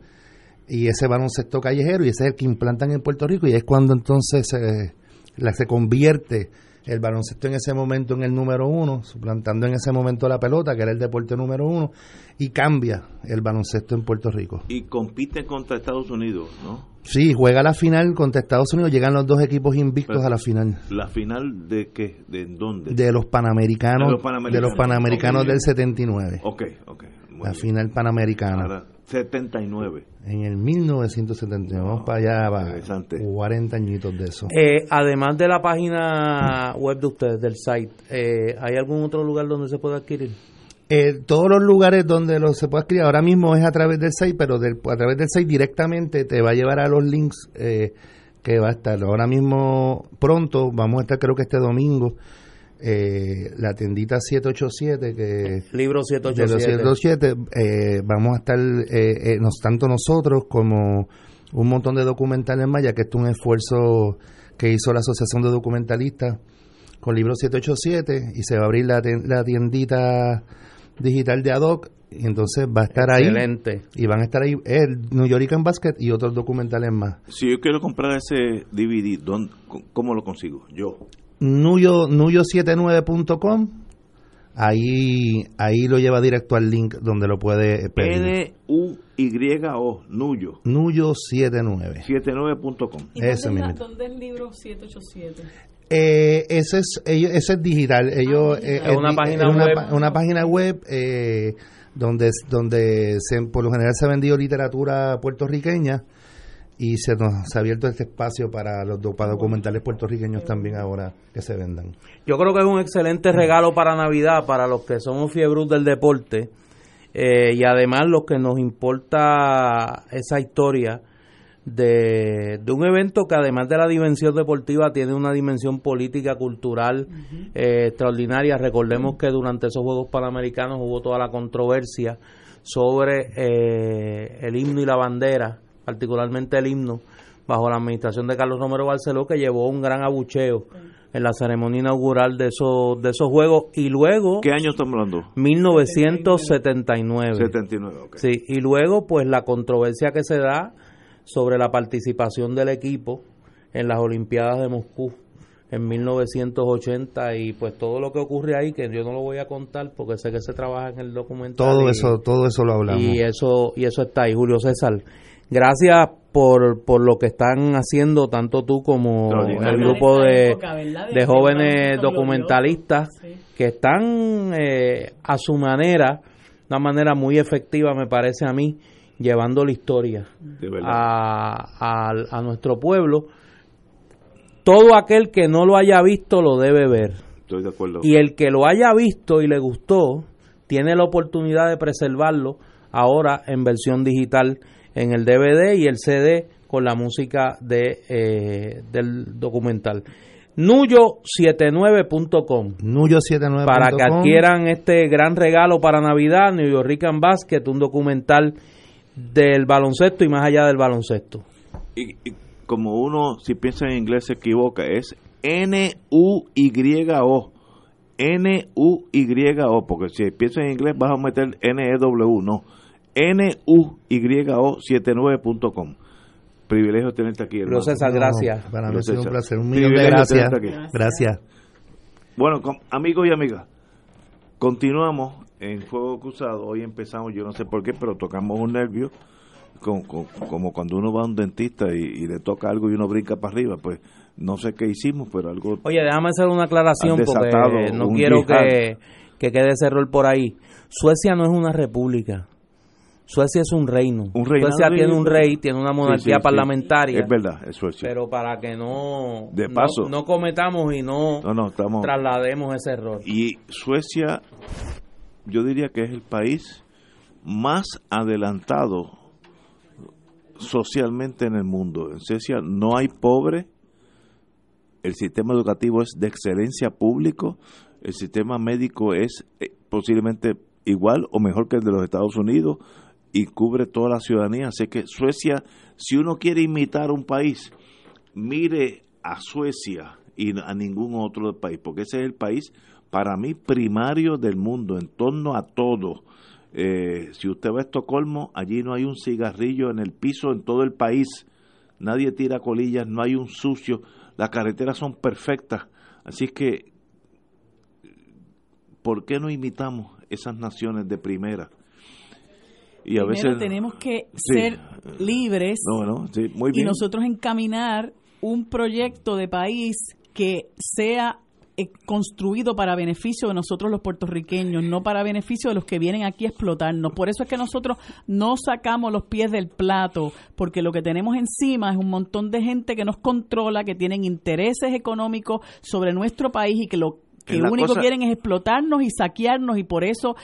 Speaker 13: y ese baloncesto callejero, y ese es el que implantan en Puerto Rico, y es cuando entonces la, se convierte el baloncesto en ese momento en el número uno, suplantando en ese momento la pelota, que era el deporte número uno, y cambia el baloncesto en Puerto Rico.
Speaker 2: Y compite contra Estados Unidos, ¿no?
Speaker 13: Sí, juega la final contra Estados Unidos, llegan los dos equipos invictos a la final.
Speaker 2: ¿La final de qué? ¿De dónde?
Speaker 13: De los Panamericanos, de los Panamericanos, del 79.
Speaker 2: Ok, ok.
Speaker 13: la final Panamericana.
Speaker 2: 79.
Speaker 13: En el 1979. Vamos para allá, para 40 añitos de eso.
Speaker 3: Eh, además de la página web de ustedes, del site, eh, ¿hay algún otro lugar donde se pueda adquirir?
Speaker 13: Eh, todos los lugares donde lo se puede adquirir ahora mismo es a través del site, pero a través del site directamente te va a llevar a los links que va a estar. Ahora mismo, pronto, vamos a estar creo que este domingo eh, la tiendita 787 que
Speaker 3: libro 787,
Speaker 13: eh, vamos a estar eh, eh, nos, tanto nosotros como un montón de documentales más ya que esto es un esfuerzo que hizo la asociación de documentalistas con libro 787 y se va a abrir la, la tiendita digital de Adoc y entonces va a estar
Speaker 3: Excelente.
Speaker 13: ahí y van a estar ahí el New York Basket y otros documentales más
Speaker 2: si yo quiero comprar ese DVD ¿cómo lo consigo? yo
Speaker 13: nuyo, nuyo79.com ahí ahí lo lleva directo al link donde lo puede
Speaker 2: pedir. N-U-Y-O, Nuyo.
Speaker 13: Nuyo79.
Speaker 2: 79.com.
Speaker 4: ¿Y Ese dónde, ¿Dónde es el libro 787?
Speaker 13: Eh, ese es ellos, ese es digital. Ellos
Speaker 3: Ah,
Speaker 13: eh,
Speaker 3: Es una
Speaker 13: di-
Speaker 3: página
Speaker 13: es una,
Speaker 3: web.
Speaker 13: pa- una página web eh, donde donde se, por lo general se ha vendido literatura puertorriqueña y se nos ha abierto este espacio para los do- para documentales puertorriqueños también ahora que se vendan.
Speaker 3: Yo creo que es un excelente regalo para Navidad, para los que somos fiebros del deporte eh, y además los que nos importa esa historia de, de un evento que además de la dimensión deportiva tiene una dimensión política, cultural eh, extraordinaria. Recordemos que durante esos Juegos Panamericanos hubo toda la controversia sobre eh, el himno y la bandera, particularmente el himno, bajo la administración de Carlos Romero Barceló, que llevó un gran abucheo en la ceremonia inaugural de esos, de esos Juegos. Y luego...
Speaker 2: ¿Qué año estamos hablando?
Speaker 3: 1979.
Speaker 2: 79, ok.
Speaker 3: Sí, y luego pues la controversia que se da sobre la participación del equipo en las Olimpiadas de Moscú en 1980 y pues todo lo que ocurre ahí que yo no lo voy a contar porque sé que se trabaja en el documental
Speaker 13: Todo
Speaker 3: y-
Speaker 13: eso todo eso lo hablamos.
Speaker 3: y eso y eso está ahí Julio César gracias por, por lo que están haciendo tanto tú como el grupo de.
Speaker 4: De
Speaker 3: jóvenes documentalistas que están eh, a su manera, una manera muy efectiva me parece a mí, llevando la historia a, a, a nuestro pueblo. Todo aquel que no lo haya visto lo debe ver.
Speaker 2: Estoy de acuerdo.
Speaker 3: Y el que lo haya visto y le gustó, tiene la oportunidad de preservarlo ahora en versión digital en el DVD y el CD con la música de, eh, del documental. Nuyo79.com
Speaker 13: Nuyo79.com
Speaker 3: para que adquieran este gran regalo para Navidad, New York Rican Basket, un documental del baloncesto y más allá del baloncesto.
Speaker 2: Y, y como uno, si piensa en inglés, se equivoca, es N-U-Y-O. N-U-Y-O, porque si piensas en inglés vas a meter N-E-W, no. N-U-Y-O 79.com. Privilegio tenerte aquí, hermano.
Speaker 3: César, gracias.
Speaker 13: Para mí sido un placer. Un millón de gracias.
Speaker 2: tenerte aquí.
Speaker 13: Gracias.
Speaker 2: Bueno, amigos y amigas, continuamos en Fuego Cruzado. Hoy empezamos, yo no sé por qué, pero tocamos un nervio, como, como, como cuando uno va a un dentista y, y le toca algo y uno brinca para arriba. Pues no sé qué hicimos, pero algo.
Speaker 3: Oye, déjame hacer una aclaración porque no quiero que, que quede ese error por ahí. Suecia no es una república. Suecia es un reino.
Speaker 2: Un
Speaker 3: Suecia tiene un rey, tiene una monarquía
Speaker 2: sí, sí.
Speaker 3: parlamentaria.
Speaker 2: Es verdad, eso es cierto.
Speaker 3: Pero para que no,
Speaker 2: De paso.
Speaker 3: no, cometamos y no,
Speaker 2: No, no, estamos.
Speaker 3: traslademos ese error.
Speaker 2: Y Suecia, yo diría que es el país más adelantado socialmente en el mundo. En Suecia no hay pobre, el sistema educativo es de excelencia público, el sistema médico es eh, posiblemente igual o mejor que el de los Estados Unidos y cubre toda la ciudadanía. Así que Suecia, si uno quiere imitar un país, mire a Suecia y a ningún otro país, porque ese es el país para mí primario del mundo, en torno a todo. Eh, si usted va a Estocolmo, allí no hay un cigarrillo en el piso en todo el país, nadie tira colillas, no hay un sucio, las carreteras son perfectas, así que ¿por qué no imitamos esas naciones de primera? Y a
Speaker 4: Primero
Speaker 2: veces
Speaker 4: tenemos que
Speaker 2: Sí.
Speaker 4: ser libres
Speaker 2: no, no, sí, muy
Speaker 4: y nosotros encaminar un proyecto de país que sea eh, construido para beneficio de nosotros los puertorriqueños, no para beneficio de los que vienen aquí a explotarnos. Por eso es que nosotros no sacamos los pies del plato, porque lo que tenemos encima es un montón de gente que nos controla, que tienen intereses económicos sobre nuestro país y que lo que único
Speaker 2: cosa-
Speaker 4: quieren es explotarnos y saquearnos y por eso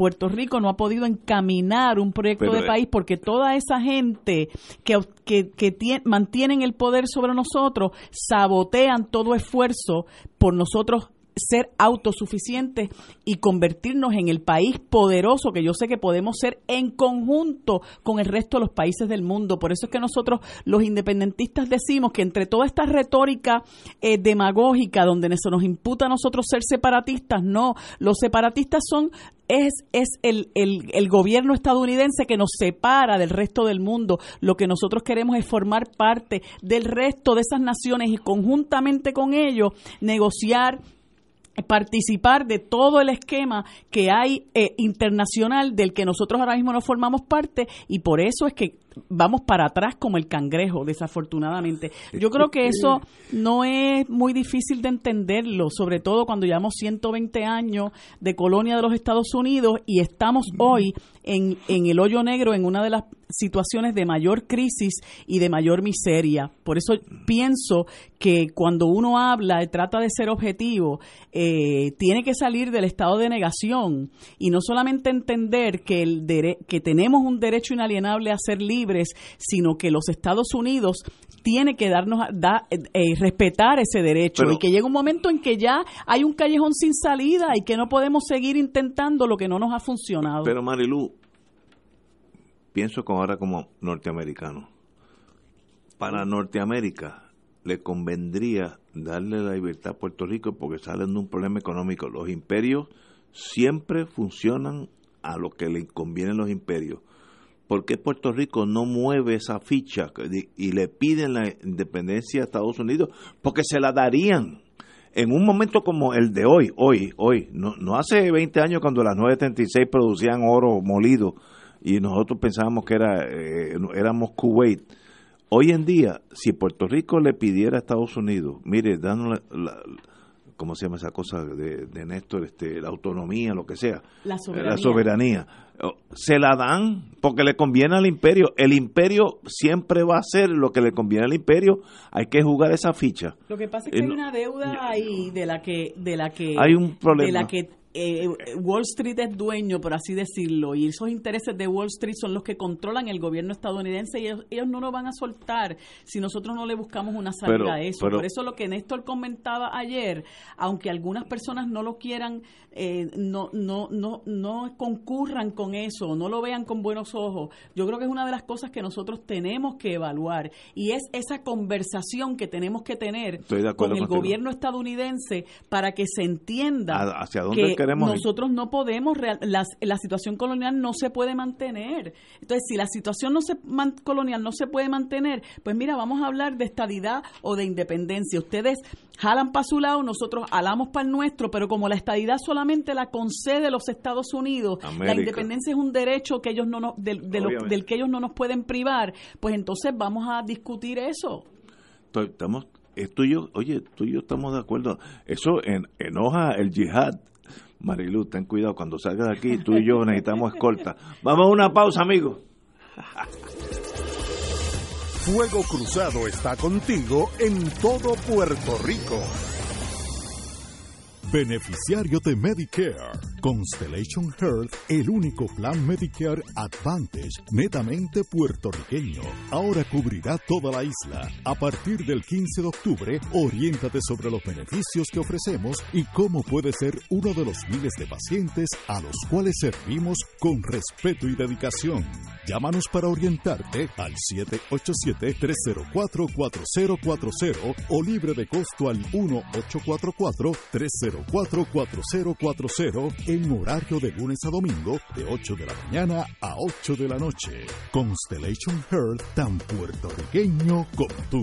Speaker 4: Puerto Rico no ha podido encaminar un proyecto
Speaker 2: Pero,
Speaker 4: de país porque toda esa gente que, que, que tie- mantienen el poder sobre nosotros sabotean todo esfuerzo por nosotros ser autosuficientes y convertirnos en el país poderoso que yo sé que podemos ser en conjunto con el resto de los países del mundo. Por eso es que nosotros los independentistas decimos que entre toda esta retórica eh, demagógica donde se nos imputa a nosotros ser separatistas, no, los separatistas son es, es el, el, el gobierno estadounidense que nos separa del resto del mundo. Lo que nosotros queremos es formar parte del resto de esas naciones y conjuntamente con ellos negociar participar de todo el esquema que hay eh, internacional del que nosotros ahora mismo no formamos parte y por eso es que vamos para atrás como el cangrejo, desafortunadamente. Yo creo que eso no es muy difícil de entenderlo, sobre todo cuando llevamos 120 años de colonia de los Estados Unidos y estamos hoy en, en el hoyo negro, en una de las situaciones de mayor crisis y de mayor miseria. Por eso pienso que cuando uno habla y trata de ser objetivo, eh, tiene que salir del estado de negación y no solamente entender que, el que tenemos un derecho inalienable a ser libres, sino que los Estados Unidos tiene que darnos da, eh, respetar ese derecho y que llega un momento en que ya hay un callejón sin salida y que no podemos seguir intentando lo que no nos ha funcionado.
Speaker 2: Pero Marilu, pienso como ahora como norteamericano. Para Norteamérica le convendría darle la libertad a Puerto Rico porque salen de un problema económico. Los imperios siempre funcionan a lo que le convienen los imperios. ¿Por qué Puerto Rico no mueve esa ficha y le piden la independencia a Estados Unidos? Porque se la darían en un momento como el de hoy, hoy, hoy, no, no hace 20 años cuando las 936 producían oro molido y nosotros pensábamos que era eh, éramos Kuwait. Hoy en día, si Puerto Rico le pidiera a Estados Unidos, mire, dándole la, ¿cómo se llama esa cosa de, de, Néstor? Este, la autonomía, lo que sea.
Speaker 4: La soberanía.
Speaker 2: La soberanía. Se la dan porque le conviene al imperio. El imperio siempre va a hacer lo que le conviene al imperio. Hay que jugar esa ficha.
Speaker 4: Lo que pasa es que hay una deuda ahí de la que, de la que,
Speaker 2: hay un problema.
Speaker 4: de la que eh, Wall Street es dueño, por así decirlo, y esos intereses de Wall Street son los que controlan el gobierno estadounidense y ellos, no nos van a soltar si nosotros no le buscamos una salida a eso. por eso lo que Néstor comentaba ayer, aunque algunas personas no lo quieran, eh, no, no, no, no concurran con eso, no lo vean con buenos ojos, yo creo que es una de las cosas que nosotros tenemos que evaluar y es esa conversación que tenemos que tener con el gobierno estadounidense para que se entienda
Speaker 2: hacia dónde
Speaker 4: nosotros no podemos, la, la, situación colonial no se puede mantener. Entonces, si la situación no se, colonial no se puede mantener, pues mira, vamos a hablar de estadidad o de independencia. Ustedes jalan para su lado, nosotros halamos para el nuestro, pero como la estadidad solamente la concede los Estados Unidos, la independencia es un derecho que ellos no del, del que ellos no nos pueden privar, pues entonces vamos a discutir eso.
Speaker 2: Estamos, tú y yo, oye, tú y yo estamos de acuerdo. Eso en, enoja el yihad Marilu, ten cuidado, cuando salgas de aquí, tú y yo necesitamos escolta. Vamos a una pausa, amigos.
Speaker 1: Fuego Cruzado está contigo en todo Puerto Rico. Beneficiario de Medicare. Constellation Health, el único plan Medicare Advantage netamente puertorriqueño. Ahora cubrirá toda la isla. A partir del 15 de octubre, oriéntate sobre los beneficios que ofrecemos y cómo puede ser uno de los miles de pacientes a los cuales servimos con respeto y dedicación. Llámanos para orientarte al 787-304-4040 o libre de costo al 1-844-304-4040 en horario de lunes a domingo de 8 de la mañana a 8 de la noche. Constellation Health, tan puertorriqueño como tú.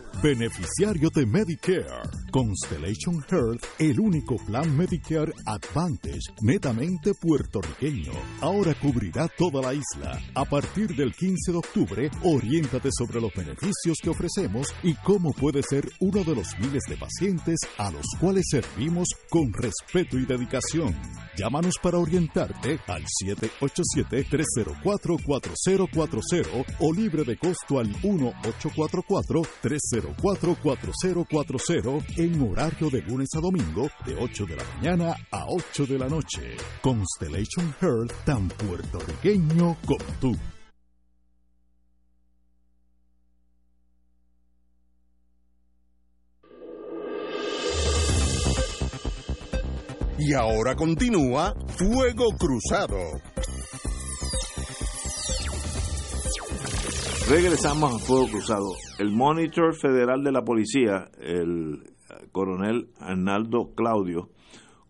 Speaker 14: Beneficiario de Medicare. Constellation Health, el único plan Medicare Advantage netamente puertorriqueño. Ahora cubrirá toda la isla. A partir del 15 de octubre, oriéntate sobre los beneficios que ofrecemos y cómo puede ser uno de los miles de pacientes a los cuales servimos con respeto y dedicación. Llámanos para orientarte al 787-304-4040 o libre de costo al 1844 304 44040 en horario de lunes a domingo de 8 de la mañana a 8 de la noche. Constellation Health tan puertorriqueño como tú.
Speaker 1: Y ahora continúa Fuego Cruzado.
Speaker 2: Regresamos a Fuego Cruzado. El monitor federal de la policía, el coronel Arnaldo Claudio,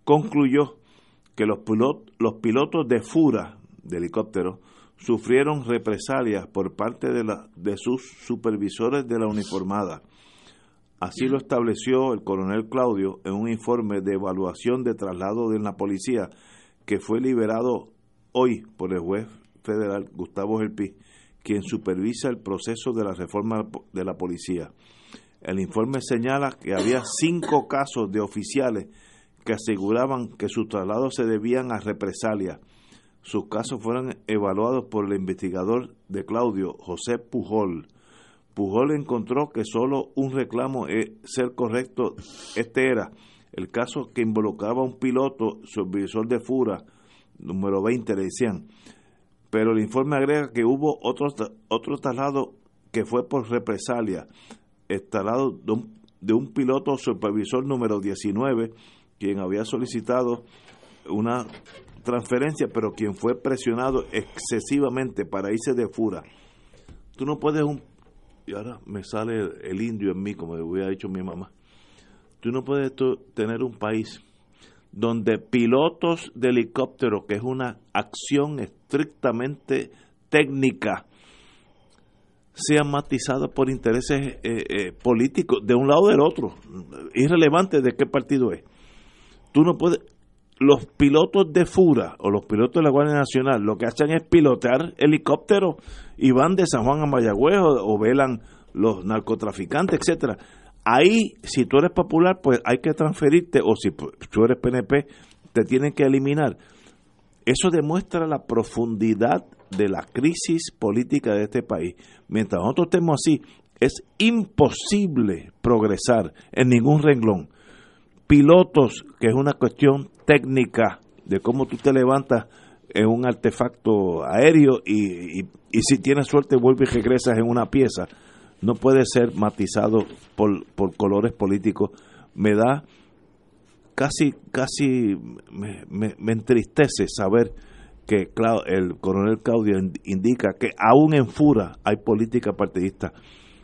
Speaker 2: concluyó que los, pilotos de Fura, de helicóptero, sufrieron represalias por parte de, la, de sus supervisores de la uniformada. Así lo estableció el coronel Claudio en un informe de evaluación de traslado de la policía que fue liberado hoy por el juez federal Gustavo Gelpi quien supervisa el proceso de la reforma de la policía. El informe señala que había cinco casos de oficiales que aseguraban que sus traslados se debían a represalias. Sus casos fueron evaluados por el investigador de Claudio, José Pujol. Pujol encontró que solo un reclamo es ser correcto. Este era el caso que involucraba a un piloto, supervisor de Fura, número 20, le decían, pero el informe agrega que hubo otro, otro traslado que fue por represalia, el traslado de un, piloto supervisor número 19, quien había solicitado una transferencia, pero quien fue presionado excesivamente para irse de fura. Tú no puedes un... Y ahora me sale el, indio en mí, como le hubiera dicho mi mamá. Tú no puedes tener un país donde pilotos de helicóptero, que es una acción estrictamente técnica, sean matizados por intereses eh, eh, políticos de un lado o del otro, irrelevante de qué partido es. Tú no puedes, los pilotos de FURA o los pilotos de la Guardia Nacional lo que hacen es pilotear helicópteros y van de San Juan a Mayagüez o, o velan los narcotraficantes, etcétera Ahí, si tú eres popular, pues hay que transferirte, o si tú eres PNP, te tienen que eliminar. Eso demuestra la profundidad de la crisis política de este país. Mientras nosotros estemos así, es imposible progresar en ningún renglón. Pilotos, que es una cuestión técnica de cómo tú te levantas en un artefacto aéreo y, y, y si tienes suerte vuelves y regresas en una pieza no puede ser matizado por, por colores políticos. Me da casi, casi, me, me, entristece saber que el coronel Claudio indica que aún en Fura hay política partidista.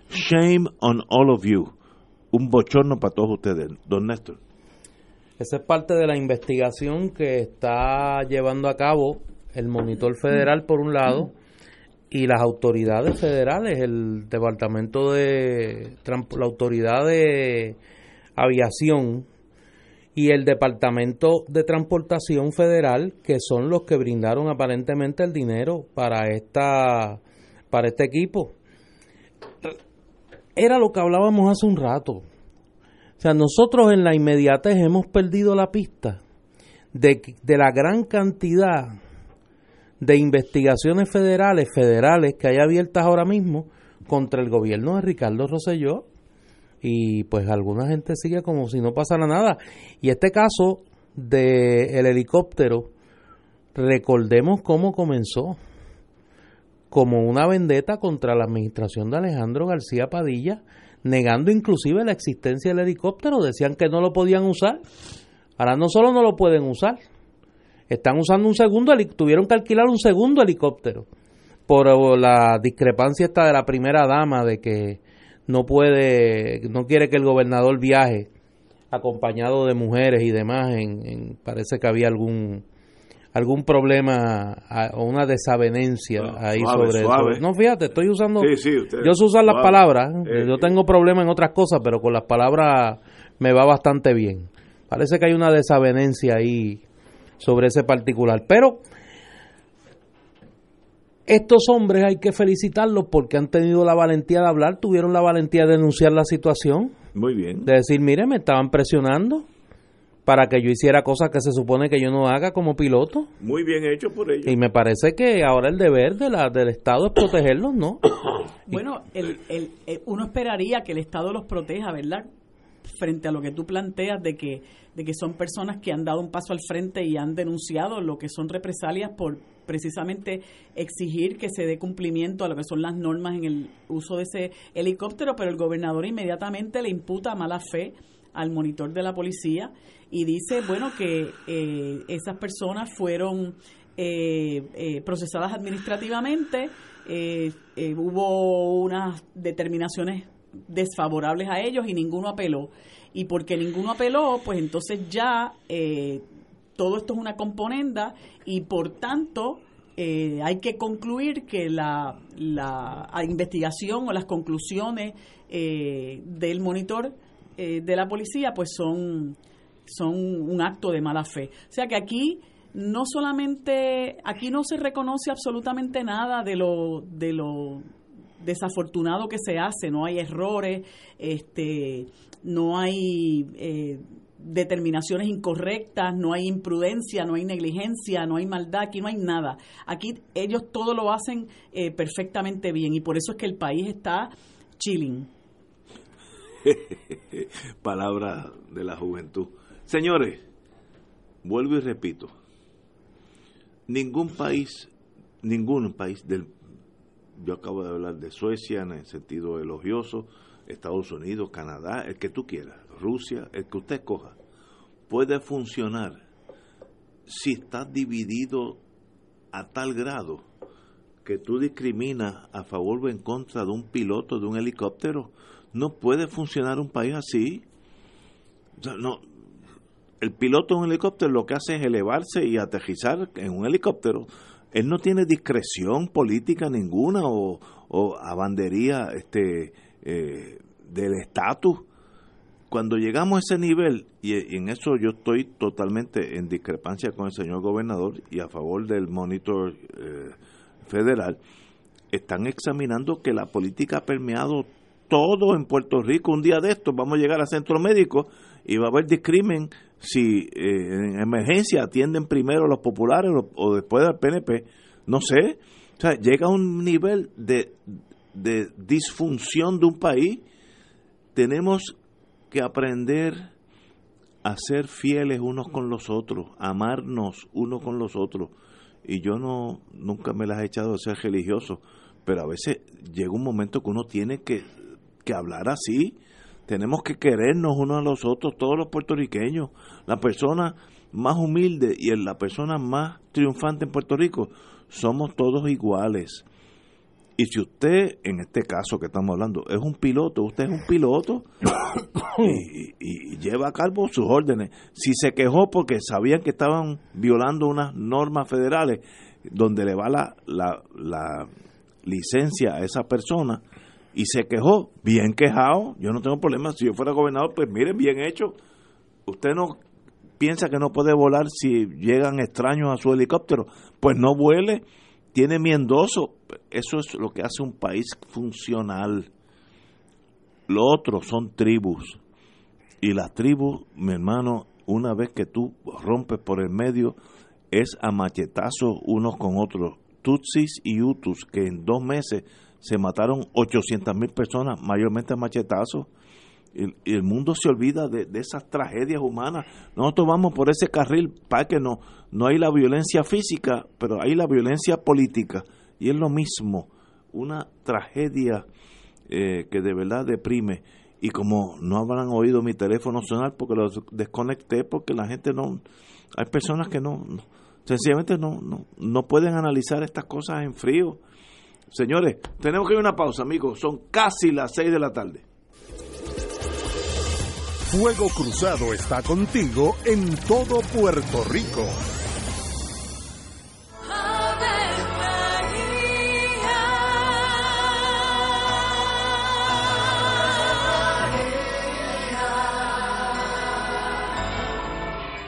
Speaker 2: Shame on all of you. Un bochorno para todos ustedes. Don Néstor.
Speaker 3: Esa es parte de la investigación que está llevando a cabo el monitor federal, por un lado, y las autoridades federales, el departamento de la autoridad de aviación y el departamento de transportación federal, que son los que brindaron aparentemente el dinero para esta para este equipo. Era lo que hablábamos hace un rato. O sea, nosotros en la inmediatez hemos perdido la pista de, de la gran cantidad de investigaciones federales, federales que hay abiertas ahora mismo contra el gobierno de Ricardo Rosselló y pues alguna gente sigue como si no pasara nada. Y este caso del helicóptero, recordemos cómo comenzó, como una vendetta contra la administración de Alejandro García Padilla, negando inclusive la existencia del helicóptero, decían que no lo podían usar. Ahora no solo no lo pueden usar, están usando un segundo, tuvieron que alquilar un segundo helicóptero por la discrepancia esta de la primera dama de que no puede, no quiere que el gobernador viaje acompañado de mujeres y demás, en, parece que había algún algún problema o una desavenencia ahí sobre eso. No, fíjate, estoy usando. yo sé usar las palabras. ¿eh? yo tengo problemas en otras cosas, pero con las palabras me va bastante bien. Parece que hay una desavenencia ahí sobre ese particular. Pero estos hombres hay que felicitarlos porque han tenido la valentía de hablar, tuvieron la valentía de denunciar la situación.
Speaker 2: Muy bien.
Speaker 3: De decir, mire, me estaban presionando para que yo hiciera cosas que se supone que yo no haga como piloto.
Speaker 2: Muy bien hecho por ellos.
Speaker 3: Y me parece que ahora el deber de la, del Estado es protegerlos, ¿no?
Speaker 4: bueno, el, el, uno esperaría que el Estado los proteja, ¿verdad? Frente a lo que tú planteas de que de que son personas que han dado un paso al frente y han denunciado lo que son represalias por precisamente exigir que se dé cumplimiento a lo que son las normas en el uso de ese helicóptero, pero el gobernador inmediatamente le imputa mala fe al monitor de la policía y dice, bueno, que eh, esas personas fueron eh, eh, procesadas administrativamente, hubo unas determinaciones desfavorables a ellos y ninguno apeló y porque ninguno apeló, pues entonces ya eh, todo esto es una componenda y por tanto eh, hay que concluir que la, la investigación o las conclusiones eh, del monitor de la policía pues son, son un acto de mala fe. O sea que aquí no solamente, aquí no se reconoce absolutamente nada de lo, de lo desafortunado que se hace, no hay errores, este no hay eh, determinaciones incorrectas, no hay imprudencia, no hay negligencia, no hay maldad, aquí no hay nada. Aquí ellos todo lo hacen eh, perfectamente bien y por eso es que el país está chilling.
Speaker 2: Palabra de la juventud. Señores, vuelvo y repito, ningún país, ningún país del... Yo acabo de hablar de Suecia en el sentido elogioso, Estados Unidos, Canadá, el que tú quieras, Rusia, el que usted coja, puede funcionar si está dividido a tal grado que tú discriminas a favor o en contra de un piloto de un helicóptero. No puede funcionar un país así. no, el piloto de un helicóptero lo que hace es elevarse y aterrizar en un helicóptero. Él no tiene discreción política ninguna o, o abandería este, eh, del estatus. Cuando llegamos a ese nivel, y, en eso yo estoy totalmente en discrepancia con el señor gobernador y a favor del monitor eh, federal, están examinando que la política ha permeado todo en Puerto Rico. Un día de estos vamos a llegar al centro médico y va a haber discrimen si eh, en emergencia atienden primero los populares o, después del PNP. No sé. O sea, llega a un nivel de de disfunción de un país, tenemos que aprender a ser fieles unos con los otros, amarnos unos con los otros. Y yo no nunca me las he echado de ser religioso, pero a veces llega un momento que uno tiene que, que hablar así. Tenemos que querernos unos a los otros, todos los puertorriqueños. La persona más humilde y la persona más triunfante en Puerto Rico, somos todos iguales. Y si usted, en este caso que estamos hablando, es un piloto, usted es un piloto y, lleva a cabo sus órdenes. Si se quejó porque sabían que estaban violando unas normas federales donde le va la, la, la licencia a esa persona y se quejó, bien quejado, yo no tengo problema. Si yo fuera gobernador, pues miren, bien hecho. Usted no piensa que no puede volar si llegan extraños a su helicóptero, pues no vuele tiene miendoso. Eso es lo que hace un país funcional. Lo otro son tribus. Y las tribus, mi hermano, una vez que tú rompes por el medio, es a machetazos unos con otros. Tutsis y Hutus, que en dos meses se mataron 800 mil personas, mayormente machetazos. y, el mundo se olvida de, esas tragedias humanas. Nosotros vamos por ese carril para que no, no hay la violencia física, pero hay la violencia política. Y es lo mismo, una tragedia eh, que de verdad deprime. Y como no habrán oído mi teléfono sonar porque lo desconecté, porque la gente no, hay personas que no, sencillamente no, no, no pueden analizar estas cosas en frío. Señores, tenemos que ir a una pausa, amigos. Son casi las seis de la tarde.
Speaker 1: Fuego Cruzado está contigo en todo Puerto Rico.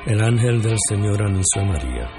Speaker 15: El ángel del Señor anunció a María.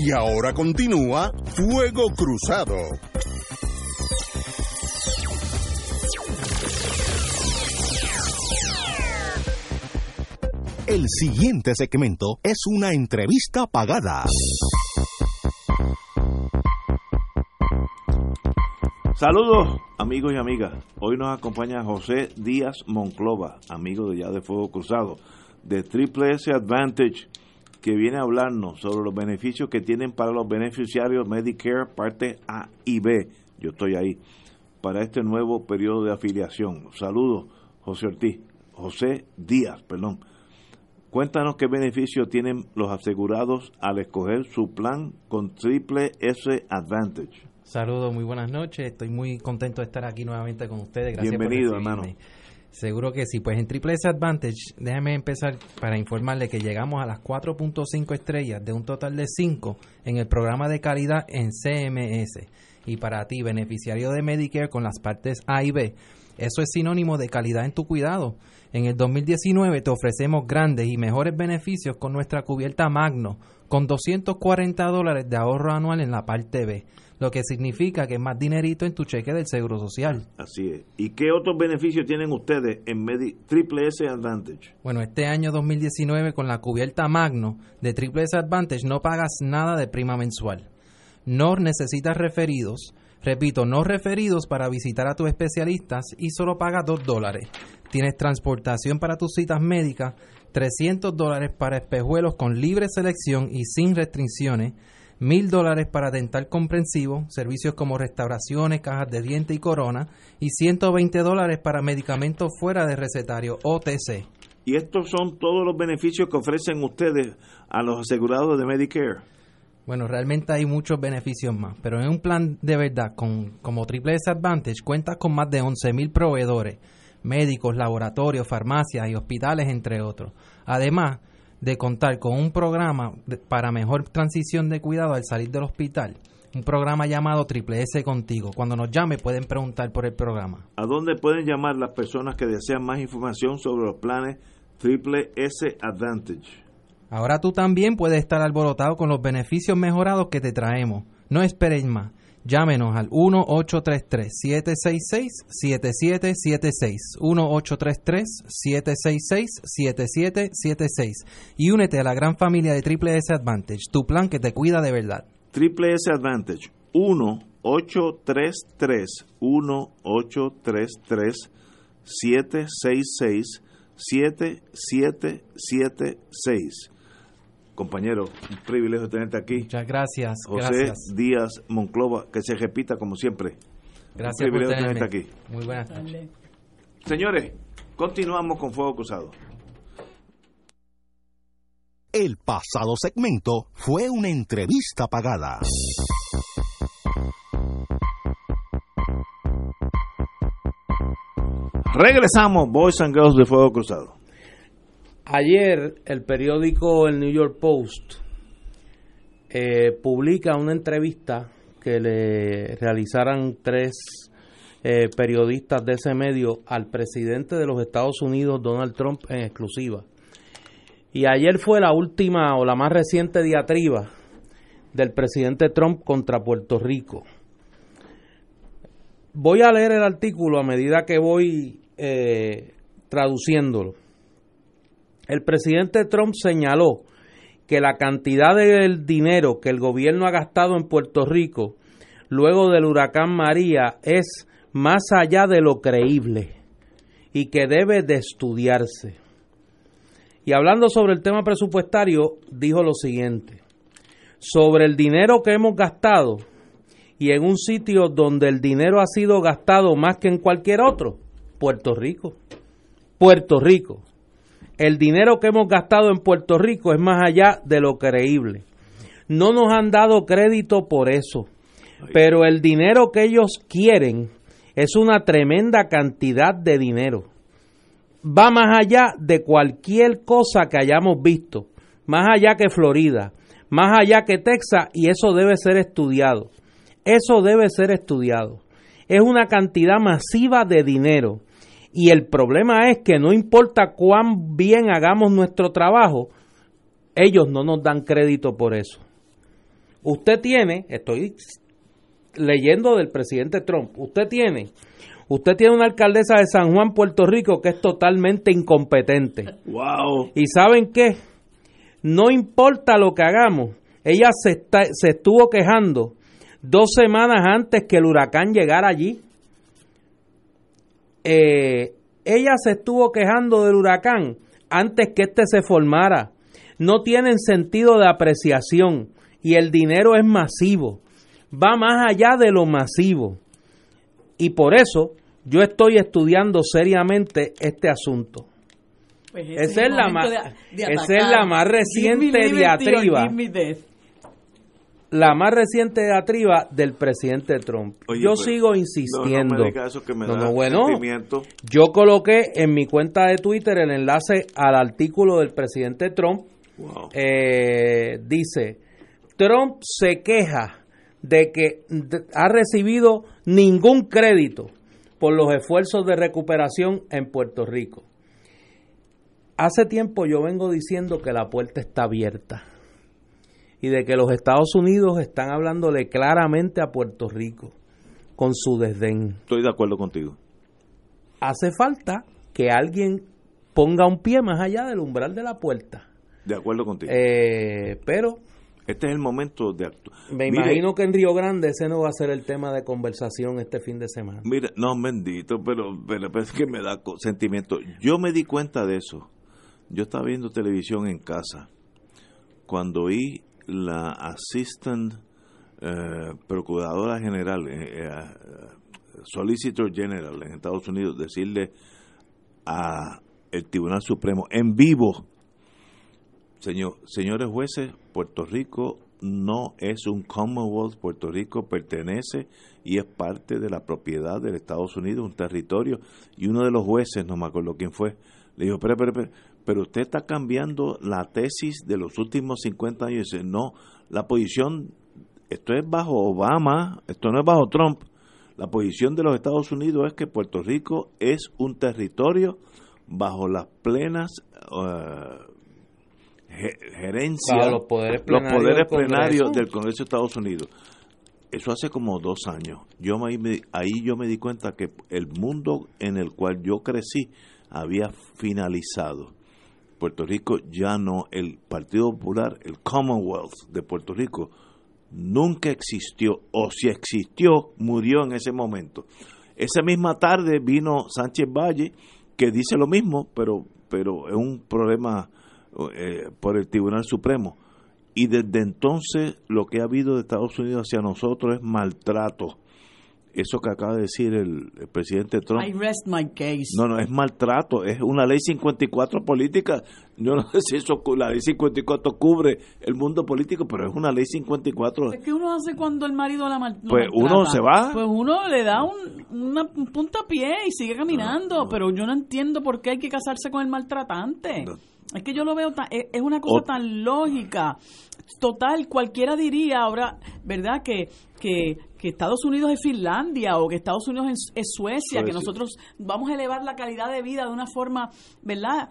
Speaker 1: Y ahora continúa Fuego Cruzado.
Speaker 8: El siguiente segmento es una entrevista pagada.
Speaker 2: Saludos amigos y amigas. Hoy nos acompaña José Díaz Monclova, amigo de Ya de Fuego Cruzado, de Triple S Advantage, que viene a hablarnos sobre los beneficios que tienen para los beneficiarios Medicare parte A y B. Yo estoy ahí para este nuevo periodo de afiliación. Saludos, José Ortiz, José Díaz, perdón. Cuéntanos qué beneficios tienen los asegurados al escoger su plan con Triple S Advantage.
Speaker 16: Saludos, muy buenas noches. Estoy muy contento de estar aquí nuevamente con ustedes.
Speaker 2: Gracias Bienvenido, hermano.
Speaker 16: Seguro que sí. Pues en Triple S Advantage, déjeme empezar para informarle que llegamos a las 4.5 estrellas de un total de 5 en el programa de calidad en CMS. Y para ti, beneficiario de Medicare con las partes A y B, eso es sinónimo de calidad en tu cuidado. En el 2019 te ofrecemos grandes y mejores beneficios con nuestra cubierta Magno, con 240 dólares de ahorro anual en la parte B, lo que significa que es más dinerito en tu cheque del Seguro Social.
Speaker 2: Así es. ¿Y qué otros beneficios tienen ustedes en Triple S Advantage?
Speaker 16: Bueno, este año 2019 con la cubierta Magno de Triple S Advantage no pagas nada de prima mensual. No necesitas referidos. Repito, no referidos para visitar a tus especialistas y solo pagas 2 dólares. Tienes transportación para tus citas médicas, 300 dólares para espejuelos con libre selección y sin restricciones, 1000 dólares para dental comprensivo, servicios como restauraciones, cajas de diente y corona, y 120 dólares para medicamentos fuera de recetario OTC.
Speaker 2: ¿Y estos son todos los beneficios que ofrecen ustedes a los asegurados de Medicare?
Speaker 16: Bueno, realmente hay muchos beneficios más, pero en un plan de verdad con, como Triple S Advantage cuentas con más de 11.000 proveedores, médicos, laboratorios, farmacias y hospitales, entre otros. Además de contar con un programa para mejor transición de cuidado al salir del hospital, un programa llamado Triple S Contigo. Cuando nos llame pueden preguntar por el programa.
Speaker 2: ¿A dónde pueden llamar las personas que desean más información sobre los planes Triple S Advantage?
Speaker 16: Ahora tú también puedes estar alborotado con los beneficios mejorados que te traemos. No esperes más. Llámenos al 1-833-766-7776. 1-833-766-7776. Y únete a la gran familia de Triple S Advantage, tu plan que te cuida de verdad.
Speaker 2: Triple S Advantage 1 Compañero, un privilegio tenerte aquí.
Speaker 16: Muchas gracias.
Speaker 2: José
Speaker 16: gracias.
Speaker 2: Díaz Monclova, que se repita como siempre.
Speaker 16: Gracias
Speaker 2: un
Speaker 16: por
Speaker 2: privilegio
Speaker 16: tenerme.
Speaker 2: tenerte aquí.
Speaker 16: Muy buenas tardes.
Speaker 2: Señores, continuamos con Fuego Cruzado.
Speaker 8: El pasado segmento fue una entrevista pagada.
Speaker 2: Regresamos, Boys and Girls de Fuego Cruzado.
Speaker 3: Ayer el periódico El New York Post eh, publica una entrevista que le realizaran tres eh, periodistas de ese medio al presidente de los Estados Unidos, Donald Trump, en exclusiva. Y ayer fue la última o la más reciente diatriba del presidente Trump contra Puerto Rico. Voy a leer el artículo a medida que voy eh, traduciéndolo. El presidente Trump señaló que la cantidad del dinero que el gobierno ha gastado en Puerto Rico luego del huracán María es más allá de lo creíble y que debe de estudiarse. Y hablando sobre el tema presupuestario, dijo lo siguiente, sobre el dinero que hemos gastado y en un sitio donde el dinero ha sido gastado más que en cualquier otro, Puerto Rico. Puerto Rico. El dinero que hemos gastado en Puerto Rico es más allá de lo creíble. No nos han dado crédito por eso, pero el dinero que ellos quieren es una tremenda cantidad de dinero. Va más allá de cualquier cosa que hayamos visto, más allá que Florida, más allá que Texas, y eso debe ser estudiado. Eso debe ser estudiado. Es una cantidad masiva de dinero. Y el problema es que no importa cuán bien hagamos nuestro trabajo, ellos no nos dan crédito por eso. Usted tiene, estoy leyendo del presidente Trump, usted tiene, usted tiene una alcaldesa de San Juan, Puerto Rico, que es totalmente incompetente.
Speaker 2: Wow.
Speaker 3: ¿Y saben qué? No importa lo que hagamos, ella se, está, se estuvo quejando dos semanas antes que el huracán llegara allí. Eh, ella se estuvo quejando del huracán antes que este se formara. No tienen sentido de apreciación y el dinero es masivo. Va más allá de lo masivo. Y por eso yo estoy estudiando seriamente este asunto.
Speaker 4: Pues
Speaker 3: Esa
Speaker 4: es
Speaker 3: la más-
Speaker 4: de- de
Speaker 3: esa es la más reciente diatriba. La más reciente diatriba del presidente Trump.
Speaker 2: Oye,
Speaker 3: yo
Speaker 2: pues,
Speaker 3: sigo
Speaker 2: no,
Speaker 3: insistiendo.
Speaker 2: no me eso que me
Speaker 3: No,
Speaker 2: da
Speaker 3: no, bueno, yo coloqué en mi cuenta de Twitter el enlace al artículo del presidente Trump.
Speaker 2: Wow.
Speaker 3: Eh, dice, Trump se queja de que ha recibido ningún crédito por los esfuerzos de recuperación en Puerto Rico. Hace tiempo yo vengo diciendo que la puerta está abierta y de que los Estados Unidos están hablándole claramente a Puerto Rico con su desdén.
Speaker 2: Estoy de acuerdo contigo.
Speaker 3: Hace falta que alguien ponga un pie más allá del umbral de la puerta.
Speaker 2: De acuerdo contigo.
Speaker 3: Eh, pero
Speaker 2: este es el momento de actuar.
Speaker 3: me imagino que en Río Grande ese no va a ser el tema de conversación este fin de semana.
Speaker 2: Mira, no, bendito, pero, pero, es que me da sentimiento. Yo me di cuenta de eso. Yo estaba viendo televisión en casa cuando oí la Assistant eh, Procuradora General, eh, eh, Solicitor General en Estados Unidos, decirle a el Tribunal Supremo en vivo, señor, señores jueces, Puerto Rico no es un Commonwealth, Puerto Rico pertenece y es parte de la propiedad del Estados Unidos, un territorio, y uno de los jueces, no me acuerdo quién fue, le dijo, pero usted está cambiando la tesis de los últimos 50 años, y dice, no, la posición, esto es bajo Obama, esto no es bajo Trump, la posición de los Estados Unidos es que Puerto Rico es un territorio bajo las plenas uh, gerencia,
Speaker 3: los poderes
Speaker 2: los
Speaker 3: plenarios,
Speaker 2: poderes
Speaker 3: del,
Speaker 2: plenarios
Speaker 3: Congreso.
Speaker 2: del Congreso de Estados Unidos. Eso hace como dos años. Yo me- ahí yo me di cuenta que el mundo en el cual yo crecí había finalizado. Puerto Rico ya no, el Partido Popular, el Commonwealth de Puerto Rico, nunca existió, o si existió, murió en ese momento. Esa misma tarde vino Sánchez Valle, que dice lo mismo, pero, pero es un problema eh, por el Tribunal Supremo. Y desde entonces lo que ha habido de Estados Unidos hacia nosotros es maltrato. Eso que acaba de decir el, el presidente Trump.
Speaker 4: I rest my case.
Speaker 2: No, no, es maltrato, es una ley 54 política. Yo no sé si eso, la ley 54 cubre el mundo político, pero es una ley 54.
Speaker 4: ¿Qué uno hace cuando el marido la
Speaker 2: Pues
Speaker 4: maltrata?
Speaker 2: uno se va.
Speaker 4: Pues uno le da un, una, un puntapié y sigue caminando, pero yo no entiendo por qué hay que casarse con el maltratante. Es que yo lo veo, tan- es es una cosa tan lógica. Total, cualquiera diría ahora, ¿verdad? Que, que, que Estados Unidos es Finlandia o que Estados Unidos es, es Suecia, que
Speaker 2: Suecia.
Speaker 4: nosotros vamos a elevar la calidad de vida de una forma, ¿verdad?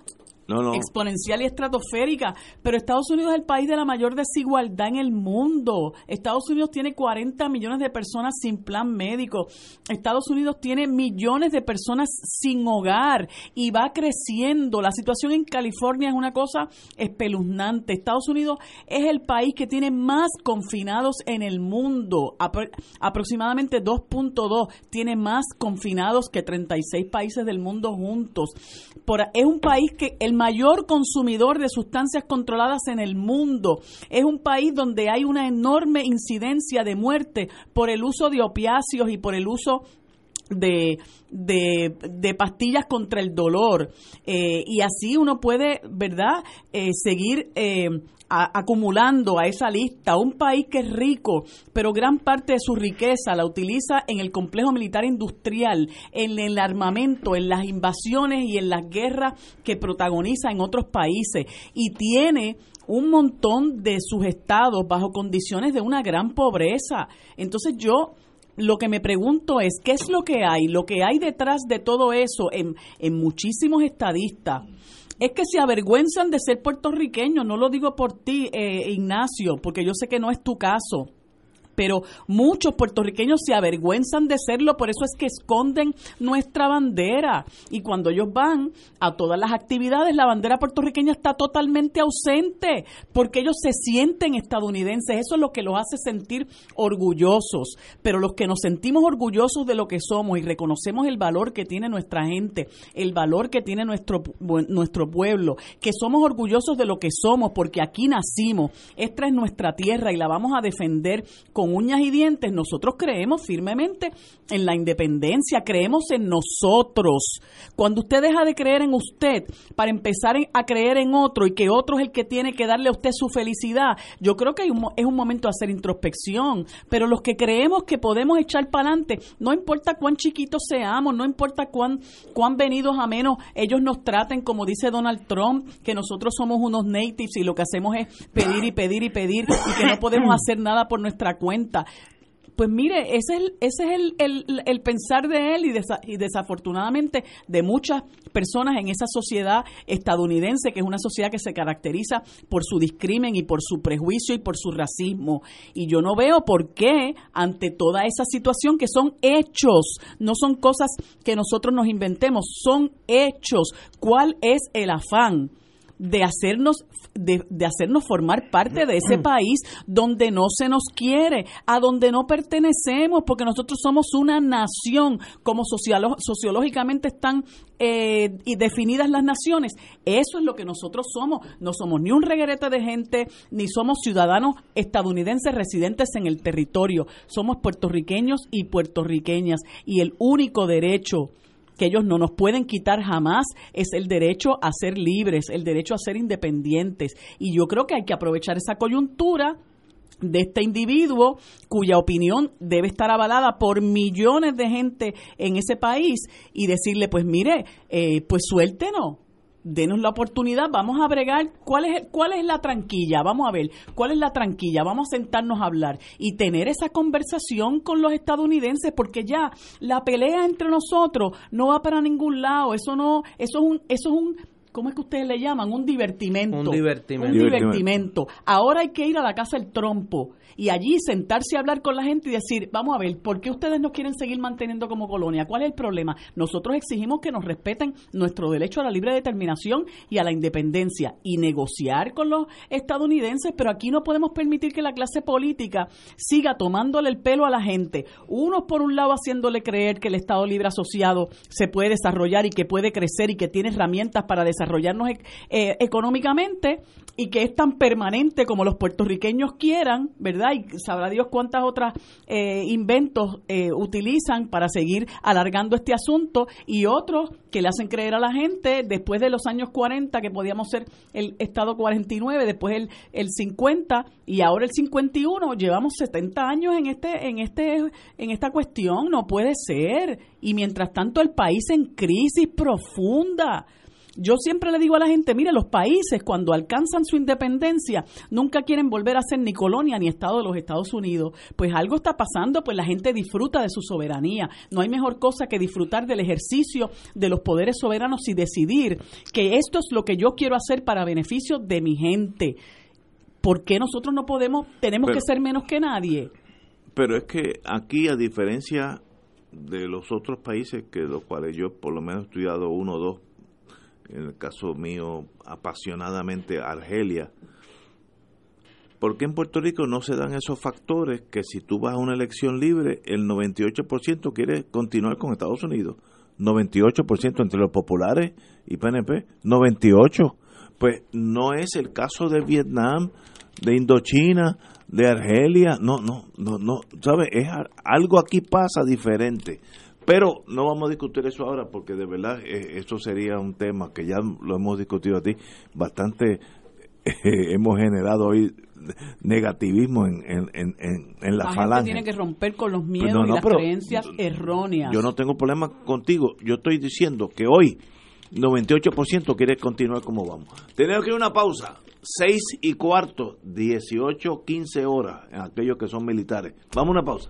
Speaker 4: Exponencial y estratosférica, pero Estados Unidos es el país de la mayor desigualdad en el mundo. Estados Unidos tiene 40 millones de personas sin plan médico. Estados Unidos tiene millones de personas sin hogar y va creciendo. La situación en California es una cosa espeluznante. Estados Unidos es el país que tiene más confinados en el mundo. Apro- aproximadamente 2.2 tiene más confinados que 36 países del mundo juntos. Es un país que el mayor consumidor de sustancias controladas en el mundo. Es un país donde hay una enorme incidencia de muerte por el uso de opiáceos y por el uso de, de, pastillas contra el dolor. Eh, y así uno puede, ¿verdad?, Eh, seguir eh, acumulando a esa lista. Un país que es rico, pero gran parte de su riqueza la utiliza en el complejo militar industrial, en el armamento, en las invasiones y en las guerras que protagoniza en otros países. Y tiene un montón de sus estados bajo condiciones de una gran pobreza. Entonces yo lo que me pregunto es, ¿qué es lo que hay? Lo que hay detrás de todo eso en, en muchísimos estadistas es que se avergüenzan de ser puertorriqueños. No lo digo por ti, eh, Ignacio, porque yo sé que no es tu caso. Pero muchos puertorriqueños se avergüenzan de serlo, por eso es que esconden nuestra bandera. Y cuando ellos van a todas las actividades, la bandera puertorriqueña está totalmente ausente, porque ellos se sienten estadounidenses. Eso es lo que los hace sentir orgullosos. Pero los que nos sentimos orgullosos de lo que somos y reconocemos el valor que tiene nuestra gente, el valor que tiene nuestro, nuestro pueblo, que somos orgullosos de lo que somos, porque aquí nacimos, esta es nuestra tierra y la vamos a defender con uñas y dientes, nosotros creemos firmemente en la independencia, creemos en nosotros. Cuando usted deja de creer en usted para empezar a creer en otro y que otro es el que tiene que darle a usted su felicidad, yo creo que es un momento de hacer introspección, pero los que creemos que podemos echar para adelante, no importa cuán chiquitos seamos, no importa cuán, cuán venidos a menos ellos nos traten, como dice Donald Trump, que nosotros somos unos natives y lo que hacemos es pedir y pedir y pedir y que no podemos hacer nada por nuestra cuenta. Pues mire, ese es ese es el, pensar de él y desafortunadamente de muchas personas en esa sociedad estadounidense, que es una sociedad que se caracteriza por su discrimen y por su prejuicio y por su racismo. Y yo no veo por qué ante toda esa situación que son hechos, no son cosas que nosotros nos inventemos, son hechos. ¿Cuál es el afán? De hacernos de, de hacernos formar parte de ese país donde no se nos quiere, a donde no pertenecemos, porque nosotros somos una nación, como sociológicamente están eh, y definidas las naciones. Eso es lo que nosotros somos. No somos ni un reguerete de gente, ni somos ciudadanos estadounidenses residentes en el territorio. Somos puertorriqueños y puertorriqueñas. Y el único derecho que ellos no nos pueden quitar jamás es el derecho a ser libres, el derecho a ser independientes. Y yo creo que hay que aprovechar esa coyuntura de este individuo cuya opinión debe estar avalada por millones de gente en ese país y decirle, pues mire, eh, pues suéltenos, denos la oportunidad, vamos a bregar, ¿cuál es, cuál es la tranquilla? Vamos a ver, ¿cuál es la tranquilla? Vamos a sentarnos a hablar y tener esa conversación con los estadounidenses porque ya la pelea entre nosotros no va para ningún lado, eso no, eso es un, eso es un ¿cómo es que ustedes le llaman? Un divertimento.
Speaker 3: Un divertimento.
Speaker 4: Un divertimento. Ahora hay que ir a la casa del trompo y allí sentarse a hablar con la gente y decir, vamos a ver, ¿por qué ustedes no quieren seguir manteniendo como colonia? ¿Cuál es el problema? Nosotros exigimos que nos respeten nuestro derecho a la libre determinación y a la independencia y negociar con los estadounidenses, pero aquí no podemos permitir que la clase política siga tomándole el pelo a la gente. Unos por un lado haciéndole creer que el Estado Libre Asociado se puede desarrollar y que puede crecer y que tiene herramientas para desarrollarnos eh, económicamente y que es tan permanente como los puertorriqueños quieran, ¿verdad? Y sabrá Dios cuántas otras eh, inventos eh, utilizan para seguir alargando este asunto y otros que le hacen creer a la gente después de los años 40 que podíamos ser el Estado 49, después el, el 50 y ahora el 51, llevamos 70 años en este en este en esta cuestión, no puede ser. Y mientras tanto el país en crisis profunda yo siempre le digo a la gente, mire, los países cuando alcanzan su independencia nunca quieren volver a ser ni colonia ni Estado de los Estados Unidos. Pues algo está pasando, pues la gente disfruta de su soberanía. No hay mejor cosa que disfrutar del ejercicio de los poderes soberanos y decidir que esto es lo que yo quiero hacer para beneficio de mi gente. ¿Por qué nosotros no podemos, tenemos que ser menos que nadie?
Speaker 2: Pero es que aquí, a diferencia de los otros países que los cuales yo por lo menos he estudiado uno o dos en el caso mío apasionadamente Argelia. ¿Por qué en Puerto Rico no se dan esos factores que si tú vas a una elección libre, el 98% quiere continuar con Estados Unidos? 98% entre los populares y PNP, 98. Pues no es el caso de Vietnam, de Indochina, de Argelia, no, no, no, no, ¿sabes? Es algo aquí pasa diferente. Pero no vamos a discutir eso ahora porque de verdad eh, eso sería un tema que ya lo hemos discutido a ti bastante. Eh, hemos generado hoy negativismo en, en, en, en la, la falange.
Speaker 4: tiene que romper con los pues miedos y las creencias erróneas.
Speaker 2: Yo no tengo problema contigo. Yo estoy diciendo que hoy 98% quiere continuar como vamos. Tenemos que ir a una pausa. 6 y cuarto, 18, 15 horas en aquellos que son militares. Vamos a una pausa.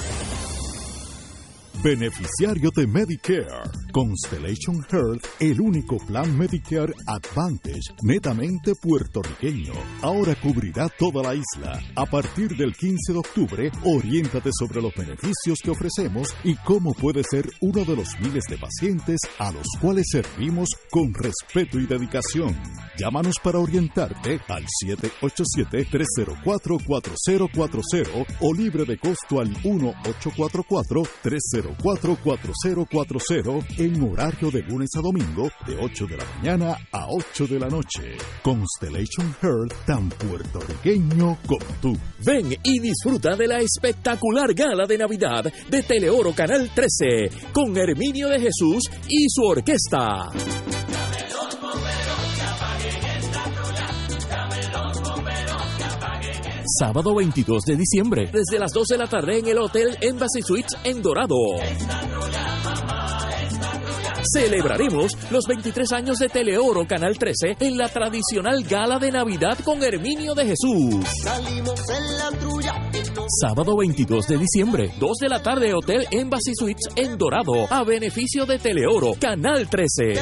Speaker 14: Beneficiario de Medicare. Constellation Health, el único plan Medicare Advantage netamente puertorriqueño. Ahora cubrirá toda la isla. A partir del 15 de octubre, oriéntate sobre los beneficios que ofrecemos y cómo puede ser uno de los miles de pacientes a los cuales servimos con respeto y dedicación. Llámanos para orientarte al 787-304-4040 o libre de costo al 1844 304 44040 en horario de lunes a domingo de 8 de la mañana a 8 de la noche. Constellation Health tan puertorriqueño como tú.
Speaker 7: Ven y disfruta de la espectacular gala de Navidad de Teleoro Canal 13 con Herminio de Jesús y su orquesta. Sábado 22 de diciembre, desde las 12 de la tarde en el Hotel Embassy Suites en Dorado. Celebraremos los 23 años de Teleoro Canal 13 en la tradicional gala de Navidad con Herminio de Jesús. Sábado 22 de diciembre, 2 de la tarde, Hotel Embassy Suites en Dorado, a beneficio de Teleoro Canal 13.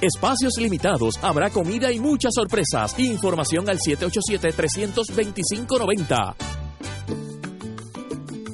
Speaker 7: Espacios limitados, habrá comida y muchas sorpresas. Información al 787-325-90.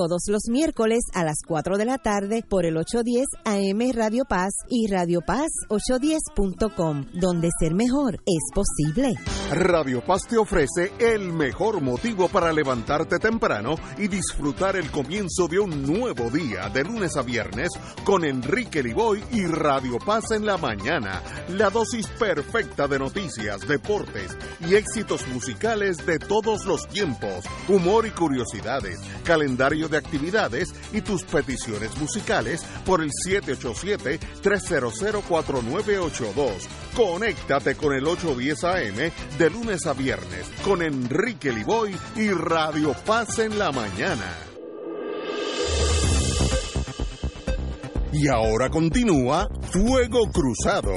Speaker 10: todos los miércoles a las 4 de la tarde por el 810 AM Radio Paz y Radio Paz 810.com, donde ser mejor es posible.
Speaker 1: Radio Paz te ofrece el mejor motivo para levantarte temprano y disfrutar el comienzo de un nuevo día de lunes a viernes con Enrique Liboy y Radio Paz en la mañana. La dosis perfecta de noticias, deportes y éxitos musicales de todos los tiempos, humor y curiosidades, calendario de actividades y tus peticiones musicales por el 787-300-4982. Conéctate con el 810 AM de lunes a viernes con Enrique Liboy y Radio Paz en la mañana. Y ahora continúa Fuego Cruzado.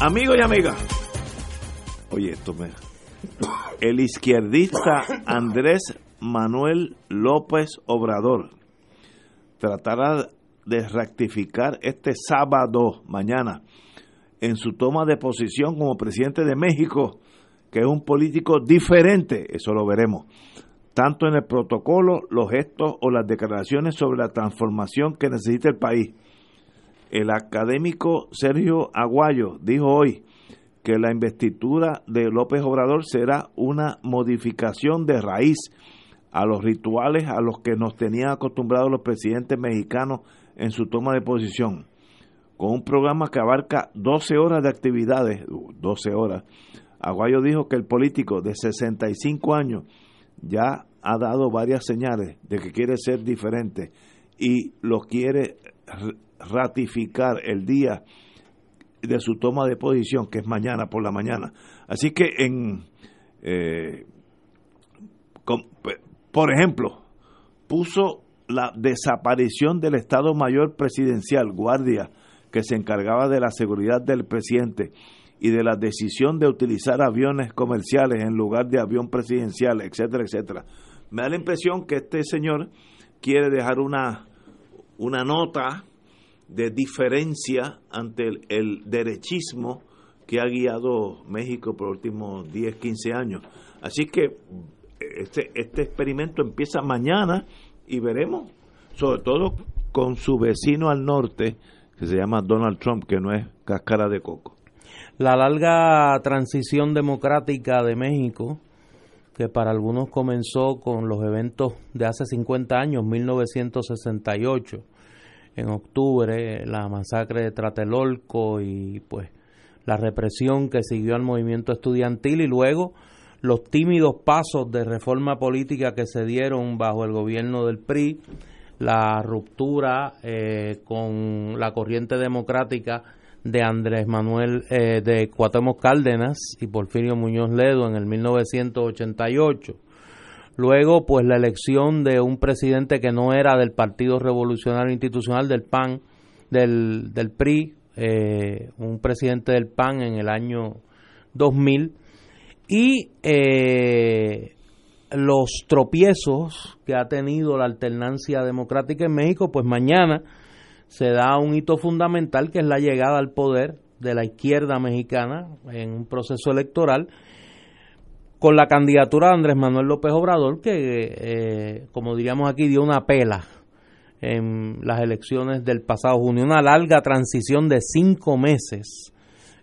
Speaker 2: Amigos y amigas, oye, esto me. El izquierdista Andrés Manuel López Obrador tratará de rectificar este sábado, mañana, en su toma de posición como presidente de México, que es un político diferente, eso lo veremos, tanto en el protocolo, los gestos o las declaraciones sobre la transformación que necesita el país. El académico Sergio Aguayo dijo hoy que la investidura de López Obrador será una modificación de raíz a los rituales a los que nos tenían acostumbrados los presidentes mexicanos en su toma de posición. Con un programa que abarca 12 horas de actividades, 12 horas, Aguayo dijo que el político de 65 años ya ha dado varias señales de que quiere ser diferente y lo quiere ratificar el día de su toma de posición, que es mañana por la mañana. Así que en, eh, por ejemplo, puso la desaparición del Estado Mayor Presidencial, guardia, que se encargaba de la seguridad del presidente y de la decisión de utilizar aviones comerciales en lugar de avión presidencial, etcétera, etcétera. Me da la impresión que este señor quiere dejar una, una nota de diferencia ante el, derechismo que ha guiado México por los últimos 10, 15 años. Así que este, este experimento empieza mañana y veremos, sobre todo con su vecino al norte, que se llama Donald Trump, que no es cáscara de coco.
Speaker 3: La larga transición democrática de México, que para algunos comenzó con los eventos de hace 50 años, 1968, en octubre, la masacre de Tratelolco y pues la represión que siguió al movimiento estudiantil y luego los tímidos pasos de reforma política que se dieron bajo el gobierno del PRI, la ruptura eh, con la corriente democrática de Andrés Manuel eh, de Cuauhtémoc Cárdenas y Porfirio Muñoz Ledo en el 1988 Luego, pues la elección de un presidente que no era del Partido Revolucionario Institucional, del PAN, del, del PRI, eh, un presidente del PAN en el año 2000. Y eh, los tropiezos que ha tenido la alternancia democrática en México, pues mañana se da un hito fundamental que es la llegada al poder de la izquierda mexicana en un proceso electoral con la candidatura de Andrés Manuel López Obrador, que, eh, como diríamos aquí, dio una pela en las elecciones del pasado junio. Una larga transición de cinco meses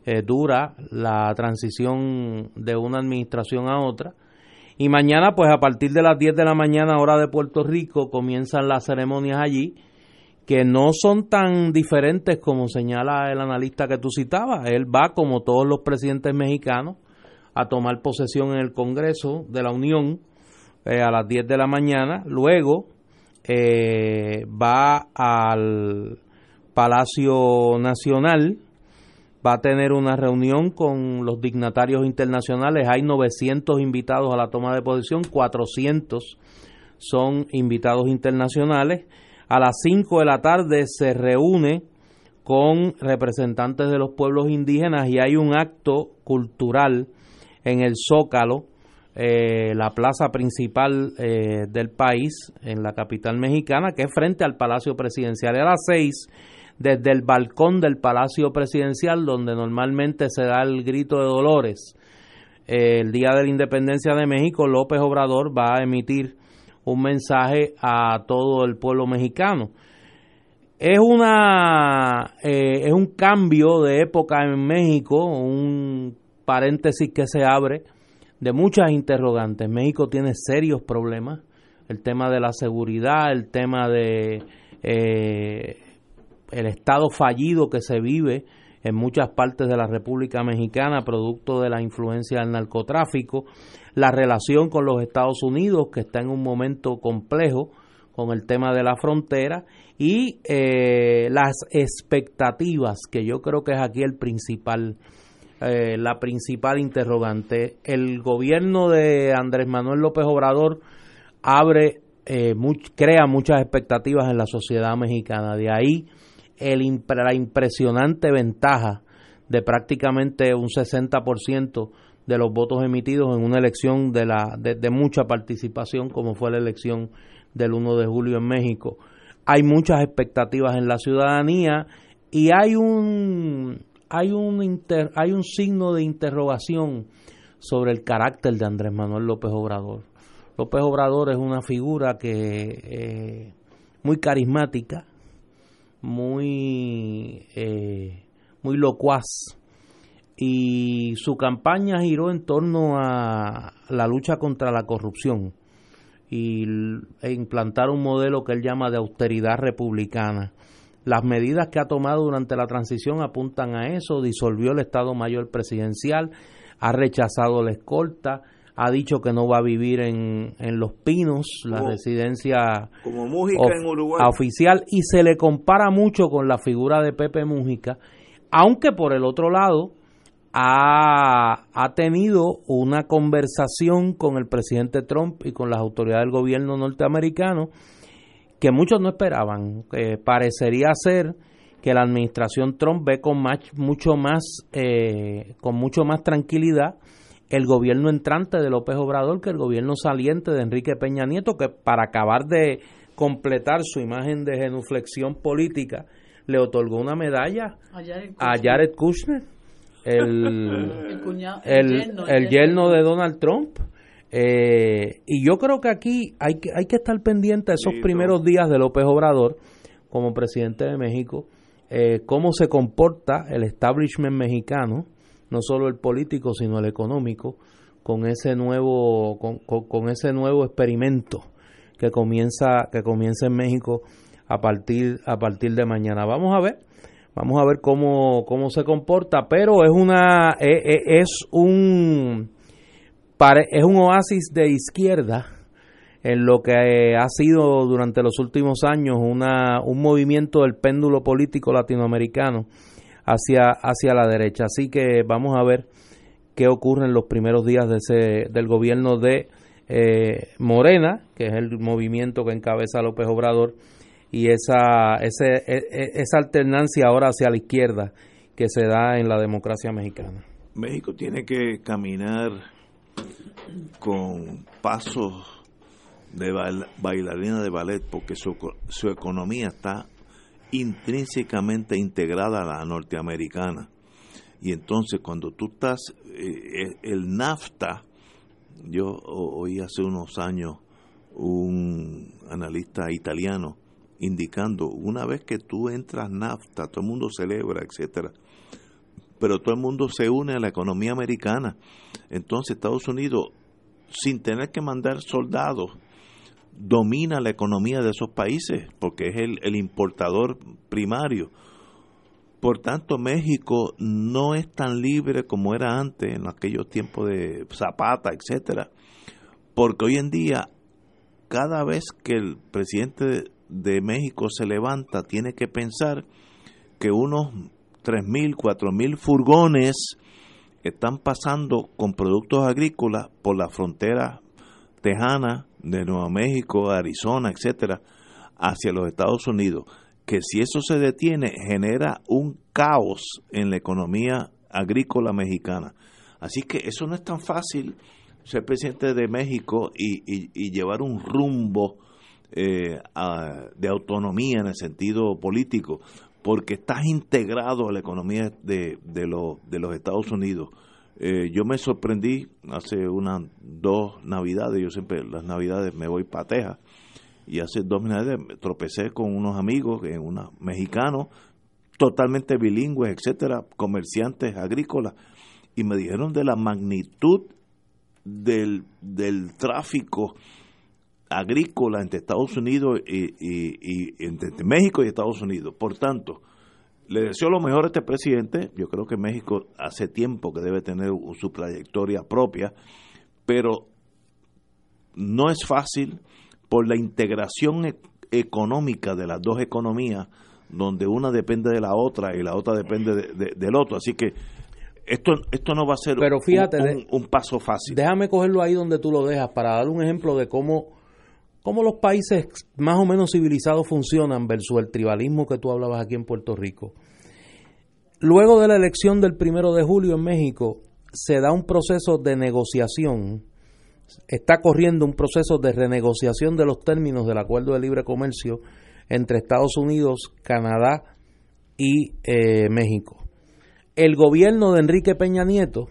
Speaker 3: eh, dura la transición de una administración a otra. Y mañana, pues a partir de las 10 de la mañana, hora de Puerto Rico, comienzan las ceremonias allí, que no son tan diferentes como señala el analista que tú citabas. Él va, como todos los presidentes mexicanos, a tomar posesión en el Congreso de la Unión eh, a las 10 de la mañana. Luego eh, va al Palacio Nacional, va a tener una reunión con los dignatarios internacionales. Hay 900 invitados a la toma de posesión, 400 son invitados internacionales. A las 5 de la tarde se reúne con representantes de los pueblos indígenas y hay un acto cultural en el Zócalo eh, la plaza principal eh, del país, en la capital mexicana, que es frente al Palacio Presidencial. A las seis, desde el balcón del Palacio Presidencial, donde normalmente se da el grito de dolores, el Día de la Independencia de México, López Obrador va a emitir un mensaje a todo el pueblo mexicano. Es una eh, es un cambio de época en México, un paréntesis que se abre de muchas interrogantes. México tiene serios problemas, el tema de la seguridad, el tema de eh, el estado fallido que se vive en muchas partes de la República Mexicana, producto de la influencia del narcotráfico, la relación con los Estados Unidos, que está en un momento complejo con el tema de la frontera, y eh, las expectativas, que yo creo que es aquí el principal, eh, la principal interrogante. El gobierno de Andrés Manuel López Obrador abre, eh, crea muchas expectativas en la sociedad mexicana. De ahí el, la impresionante ventaja de prácticamente un 60% de los votos emitidos en una elección de, la, de, mucha participación como fue la elección del 1 de julio en México. Hay muchas expectativas en la ciudadanía y hay un hay un hay un signo de interrogación sobre el carácter de Andrés Manuel López Obrador. López Obrador es una figura que eh, muy carismática, muy, eh, muy locuaz y su campaña giró en torno a la lucha contra la corrupción y e implantar un modelo que él llama de austeridad republicana. Las medidas que ha tomado durante la transición apuntan a eso, disolvió el Estado Mayor Presidencial, ha rechazado la escolta, ha dicho que no va a vivir en, en Los Pinos, la residencia
Speaker 2: como en Uruguay.
Speaker 3: oficial, y se le compara mucho con la figura de Pepe Mújica, aunque por el otro lado ha, ha tenido una conversación con el presidente Trump y con las autoridades del gobierno norteamericano que muchos no esperaban. que parecería ser que la administración Trump ve con mucho más, eh, con mucho más tranquilidad el gobierno entrante de López Obrador que el gobierno saliente de Enrique Peña Nieto, que para acabar de completar su imagen de genuflexión política, le otorgó una medalla a Jared Kushner, el, el, yerno, de Donald Trump. Eh, y yo creo que aquí hay que, hay que estar pendiente de esos primeros días de López Obrador como presidente de México, eh, cómo se comporta el establishment mexicano, no solo el político, sino el económico, con ese nuevo, con, ese nuevo experimento que comienza, que comienza en México a partir, a partir de mañana. Vamos a ver, vamos a ver cómo, cómo se comporta, pero es una, e, e, es, un es un oasis de izquierda en lo que ha sido durante los últimos años una, un movimiento del péndulo político latinoamericano hacia, hacia la derecha. Así que vamos a ver qué ocurre en los primeros días de ese, del gobierno de eh, Morena, que es el movimiento que encabeza López Obrador, y esa, ese, e, e, esa alternancia ahora hacia la izquierda que se da en la democracia mexicana.
Speaker 2: México tiene que caminar con pasos de bailarina de ballet porque su, su economía está intrínsecamente integrada a la norteamericana. Y entonces cuando tú estás, eh, el NAFTA, yo oí hace unos años un analista italiano indicando, una vez que tú entras NAFTA, todo el mundo celebra, etcétera, pero todo el mundo se une a la economía americana. Entonces Estados Unidos, sin tener que mandar soldados, domina la economía de esos países porque es el, importador primario. Por tanto, México no es tan libre como era antes, en aquellos tiempos de Zapata, etcétera, porque hoy en día, cada vez que el presidente de México se levanta, tiene que pensar que unos 3.000, 4.000 furgones están pasando con productos agrícolas por la frontera tejana de Nuevo México, Arizona, etcétera, hacia los Estados Unidos, que si eso se detiene genera un caos en la economía agrícola mexicana. Así que eso no es tan fácil ser presidente de México y, y, llevar un rumbo eh, de autonomía en el sentido político, porque estás integrado a la economía de, de, de los Estados Unidos. Eh, yo me sorprendí hace unas dos navidades, yo siempre las navidades me voy para Texas, y hace dos navidades me tropecé con unos amigos, eh, unos mexicanos, totalmente bilingües, etcétera, comerciantes agrícolas, y me dijeron de la magnitud del, del tráfico agrícola entre Estados Unidos y, y, entre México y Estados Unidos. Por tanto, le deseo lo mejor a este presidente. Yo creo que México hace tiempo que debe tener su trayectoria propia, pero no es fácil por la integración e, económica de las dos economías, donde una depende de la otra y la otra depende del otro. Así que esto, esto no va a ser
Speaker 3: Pero fíjate,
Speaker 2: un, un, paso fácil.
Speaker 3: Déjame cogerlo ahí donde tú lo dejas para dar un ejemplo de cómo, cómo los países más o menos civilizados funcionan versus el tribalismo que tú hablabas aquí en Puerto Rico. Luego de la elección del primero de julio en México, se da un proceso de negociación, está corriendo un proceso de renegociación de los términos del acuerdo de libre comercio entre Estados Unidos, Canadá y eh, México el gobierno de Enrique Peña Nieto,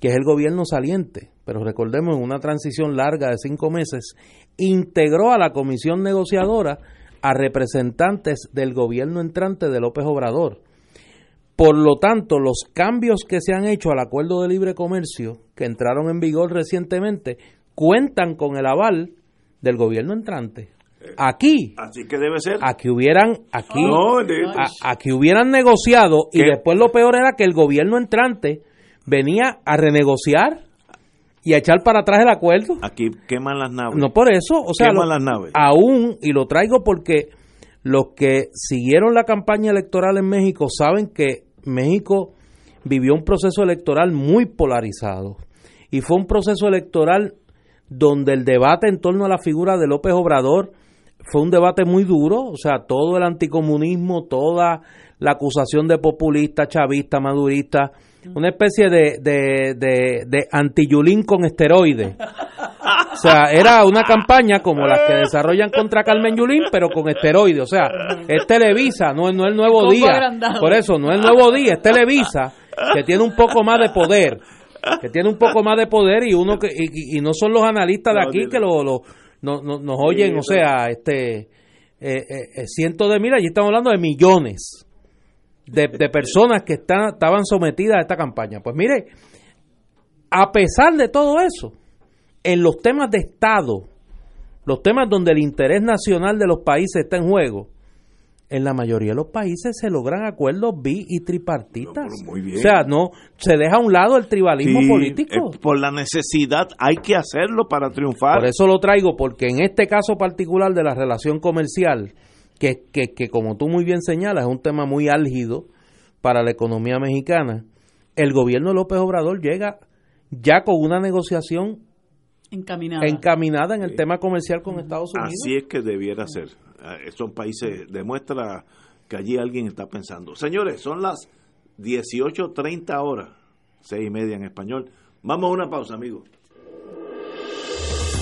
Speaker 3: que es el gobierno saliente, pero recordemos en una transición larga de cinco meses, integró a la comisión negociadora a representantes del gobierno entrante de López Obrador. Por lo tanto, los cambios que se han hecho al acuerdo de libre comercio, que entraron en vigor recientemente, cuentan con el aval del gobierno entrante. Aquí.
Speaker 2: Así que debe ser.
Speaker 3: Aquí hubieran, aquí, aquí hubieran negociado y después lo peor era que el gobierno entrante venía a renegociar y a echar para atrás el acuerdo.
Speaker 2: Aquí queman las naves.
Speaker 3: No por eso, o sea,
Speaker 2: queman las naves.
Speaker 3: aún, y lo traigo porque los que siguieron la campaña electoral en México saben que México vivió un proceso electoral muy polarizado y fue un proceso electoral donde el debate en torno a la figura de López Obrador fue un debate muy duro, o sea, todo el anticomunismo, toda la acusación de populista, chavista, madurista, una especie de, de, de, de antiyulín con esteroides. O sea, era una campaña como las que desarrollan contra Carmen Yulín, pero con esteroides. O sea, es Televisa, no, no es el nuevo día. Por eso, no es el nuevo día, es Televisa, que tiene un poco más de poder. Que tiene un poco más de poder y uno que y, no son los analistas de aquí que lo, lo no, nos oyen, o sea, este eh, eh, eh, cientos de miles, y estamos hablando de millones de, de personas que están, estaban sometidas a esta campaña. Pues mire, a pesar de todo eso, en los temas de Estado, los temas donde el interés nacional de los países está en juego, en la mayoría de los países se logran acuerdos bi y tripartitas. O sea, no se deja a un lado el tribalismo político.
Speaker 2: Eh, por la necesidad hay que hacerlo para triunfar.
Speaker 3: Por eso lo traigo, porque en este caso particular de la relación comercial, que, que, que como tú muy bien señalas, es un tema muy álgido para la economía mexicana, el gobierno de López Obrador llega ya con una negociación
Speaker 4: encaminada,
Speaker 3: encaminada en el tema comercial con Estados Unidos.
Speaker 2: Así es que debiera ser. Eh, son países, demuestra que allí alguien está pensando. Señores, son las 18.30 horas, seis y media en español. Vamos a una pausa, amigos.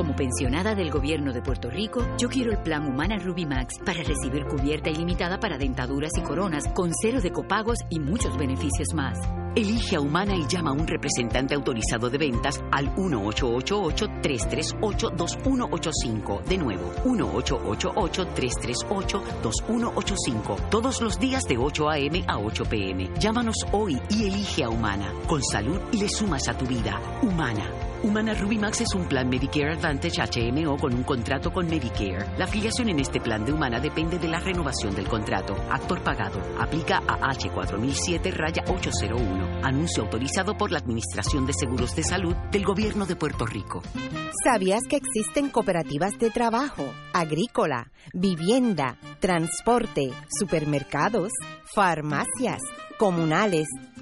Speaker 11: Como pensionada del gobierno de Puerto Rico, yo quiero el plan Humana Ruby Max para recibir cubierta ilimitada para dentaduras y coronas con cero de copagos y muchos beneficios más. Elige a Humana y llama a un representante autorizado de ventas al 1888-338-2185. De nuevo, 1888-338-2185. Todos los días de 8 a.m. a 8 p.m. Llámanos hoy y elige a Humana. Con salud le sumas a tu vida. Humana Humana Rubimax es un plan Medicare Advantage HMO con un contrato con Medicare. La afiliación en este plan de Humana depende de la renovación del contrato. Actor pagado. Aplica a H4007 raya 801. Anuncio autorizado por la Administración de Seguros de Salud del Gobierno de Puerto Rico.
Speaker 10: ¿Sabías que existen cooperativas de trabajo, agrícola, vivienda, transporte, supermercados, farmacias, comunales,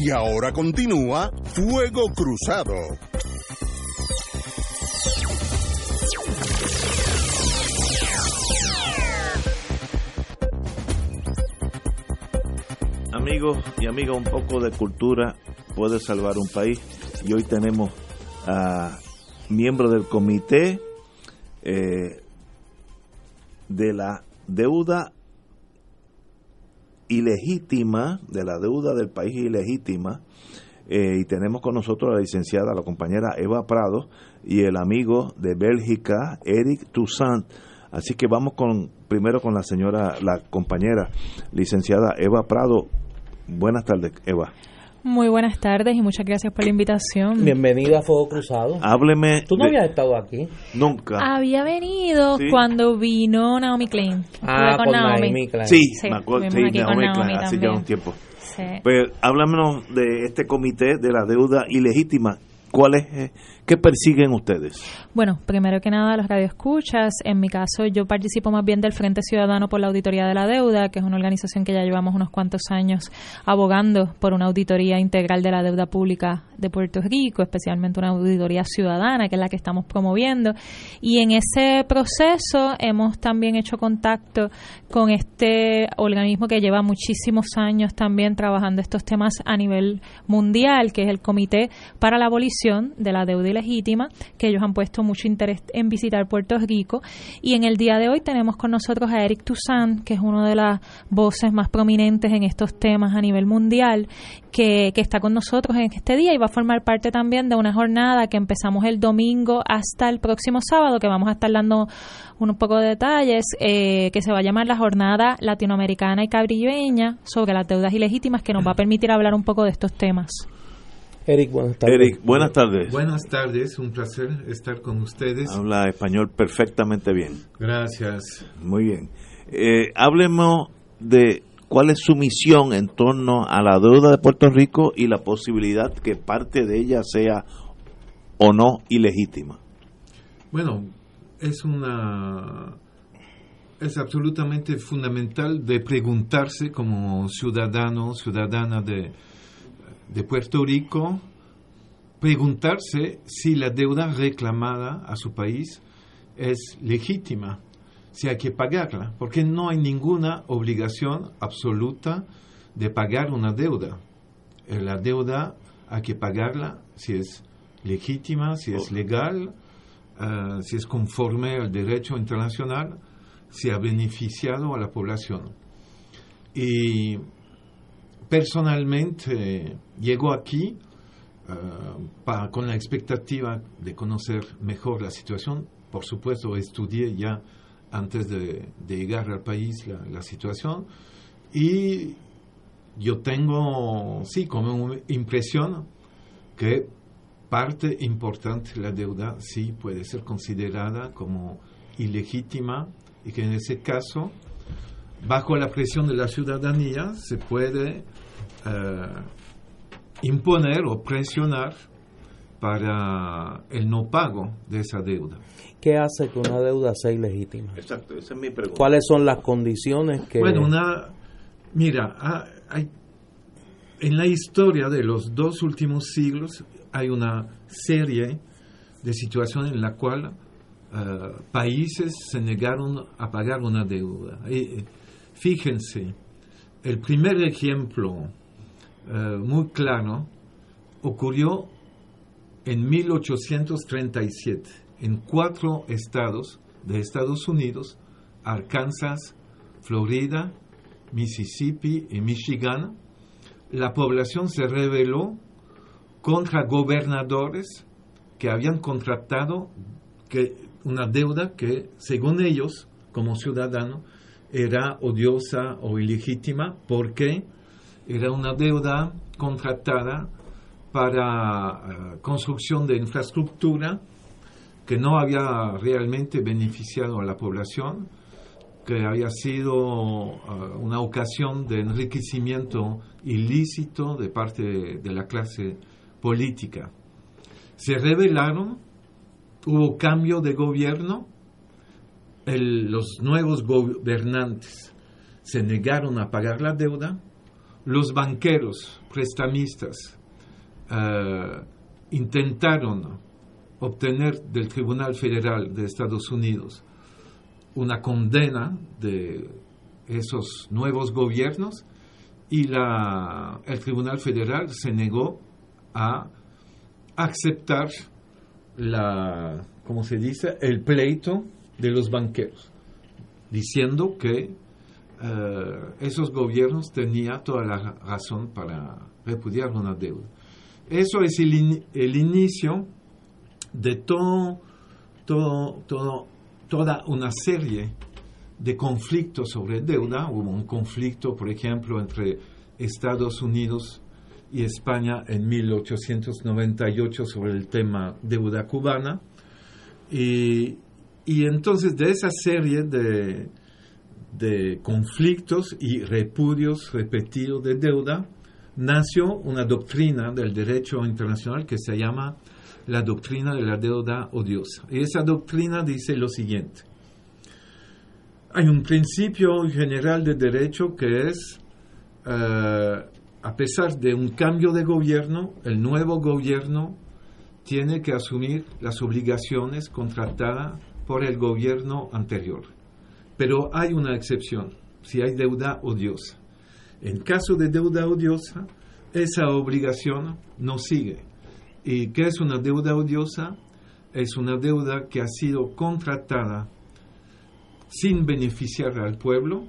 Speaker 1: Y ahora continúa Fuego Cruzado.
Speaker 2: Amigos y amigas, un poco de cultura puede salvar un país. Y hoy tenemos a miembros del comité eh, de la deuda ilegítima, de la deuda del país ilegítima, eh, y tenemos con nosotros a la licenciada, la compañera Eva Prado, y el amigo de Bélgica, Eric Toussaint. Así que vamos con primero con la señora, la compañera licenciada Eva Prado. Buenas tardes, Eva.
Speaker 17: Muy buenas tardes y muchas gracias por la invitación.
Speaker 3: Bienvenida a Fuego Cruzado.
Speaker 2: Hábleme.
Speaker 3: ¿Tú no
Speaker 2: de-
Speaker 3: habías estado aquí?
Speaker 2: Nunca.
Speaker 17: Había venido
Speaker 2: Sí.
Speaker 17: cuando vino Naomi Klein.
Speaker 3: Ah, con Naomi Klein.
Speaker 2: Sí, me acuerdo, sí,
Speaker 17: aquí con
Speaker 2: Naomi
Speaker 17: Naomi
Speaker 2: Klein, hace ya
Speaker 17: también.
Speaker 2: un tiempo.
Speaker 17: Sí.
Speaker 2: Pues háblanos de este comité de la deuda ilegítima. ¿Cuál es, eh, qué persiguen ustedes?
Speaker 17: Bueno, primero que nada, los radioescuchas. En mi caso, yo participo más bien del Frente Ciudadano por la Auditoría de la Deuda, que es una organización que ya llevamos unos cuantos años abogando por una auditoría integral de la deuda pública de Puerto Rico, especialmente una auditoría ciudadana, que es la que estamos promoviendo. Y en ese proceso hemos también hecho contacto con este organismo que lleva muchísimos años también trabajando estos temas a nivel mundial, que es el Comité para la Abolición de la Deuda Ilegítima, que ellos han puesto mucho interés en visitar Puerto Rico. Y en el día de hoy tenemos con nosotros a Eric Toussaint, que es una de las voces más prominentes en estos temas a nivel mundial, que, que está con nosotros en este día y va a formar parte también de una jornada que empezamos el domingo hasta el próximo sábado, que vamos a estar dando un poco de detalles, eh, que se va a llamar la Jornada Latinoamericana y Caribeña sobre las deudas ilegítimas, que nos va a permitir hablar un poco de estos temas.
Speaker 3: Eric, buenas tardes.
Speaker 2: Eric, buenas tardes.
Speaker 18: Buenas tardes, un placer estar con ustedes.
Speaker 2: Habla español perfectamente bien.
Speaker 18: Gracias.
Speaker 2: Muy bien. Eh, háblemos de cuál es su misión en torno a la deuda de Puerto Rico y la posibilidad que parte de ella sea o no ilegítima.
Speaker 18: Bueno, es una es absolutamente fundamental de preguntarse como ciudadano, ciudadana de, de Puerto Rico, preguntarse si la deuda reclamada a su país es legítima, si hay que pagarla, porque no hay ninguna obligación absoluta de pagar una deuda. Eh, La deuda hay que pagarla si es legítima, si es legal, eh, si es conforme al derecho internacional, si ha beneficiado a la población. Y personalmente llego aquí eh, pa- con la expectativa de conocer mejor la situación. Por supuesto, estudié ya antes de, de llegar al país la, la situación y yo tengo, sí, como una impresión que parte importante de la deuda sí puede ser considerada como ilegítima y que en ese caso, bajo la presión de la ciudadanía, se puede eh, imponer o presionar para el no pago de esa deuda.
Speaker 3: ¿Qué hace que una deuda sea ilegítima?
Speaker 2: Exacto, esa es mi pregunta.
Speaker 3: ¿Cuáles son las condiciones que...
Speaker 18: Bueno, una, mira, ha- hay en la historia de los dos últimos siglos hay una serie de situaciones en la cual eh, países se negaron a pagar una deuda. Y, fíjense, el primer ejemplo eh, muy claro ocurrió en 1837 en cuatro estados de Estados Unidos, Arkansas, Florida, Mississippi y Michigan, la población se rebeló contra gobernadores que habían contratado que una deuda que, según ellos, como ciudadanos, era odiosa o ilegítima. Porque era una deuda contratada para eh, construcción de infraestructura que no había realmente beneficiado a la población, que había sido uh, una ocasión de enriquecimiento ilícito de parte de, la clase política. Se revelaron, hubo cambio de gobierno, los nuevos gobernantes se negaron a pagar la deuda, los banqueros, prestamistas, uh, intentaron obtener del Tribunal Federal de Estados Unidos una condena de esos nuevos gobiernos y el Tribunal Federal se negó a aceptar la, ¿cómo se dice?, el pleito de los banqueros, diciendo que eh, esos gobiernos tenían toda la razón para repudiar una deuda. Eso es el, inicio de toda una serie de conflictos sobre deuda. Hubo un conflicto, por ejemplo, entre Estados Unidos y España en 1898 sobre el tema deuda cubana. Y, y entonces de esa serie de, de conflictos y repudios repetidos de deuda, nació una doctrina del derecho internacional que se llama la doctrina de la deuda odiosa. Y esa doctrina dice lo siguiente. Hay un principio general de derecho que es, eh, a pesar de un cambio de gobierno, el nuevo gobierno tiene que asumir las obligaciones contratadas por el gobierno anterior. Pero hay una excepción, si hay deuda odiosa. En caso de deuda odiosa, esa obligación no sigue ¿Y qué es una deuda odiosa? Es una deuda que ha sido contratada sin beneficiar al pueblo,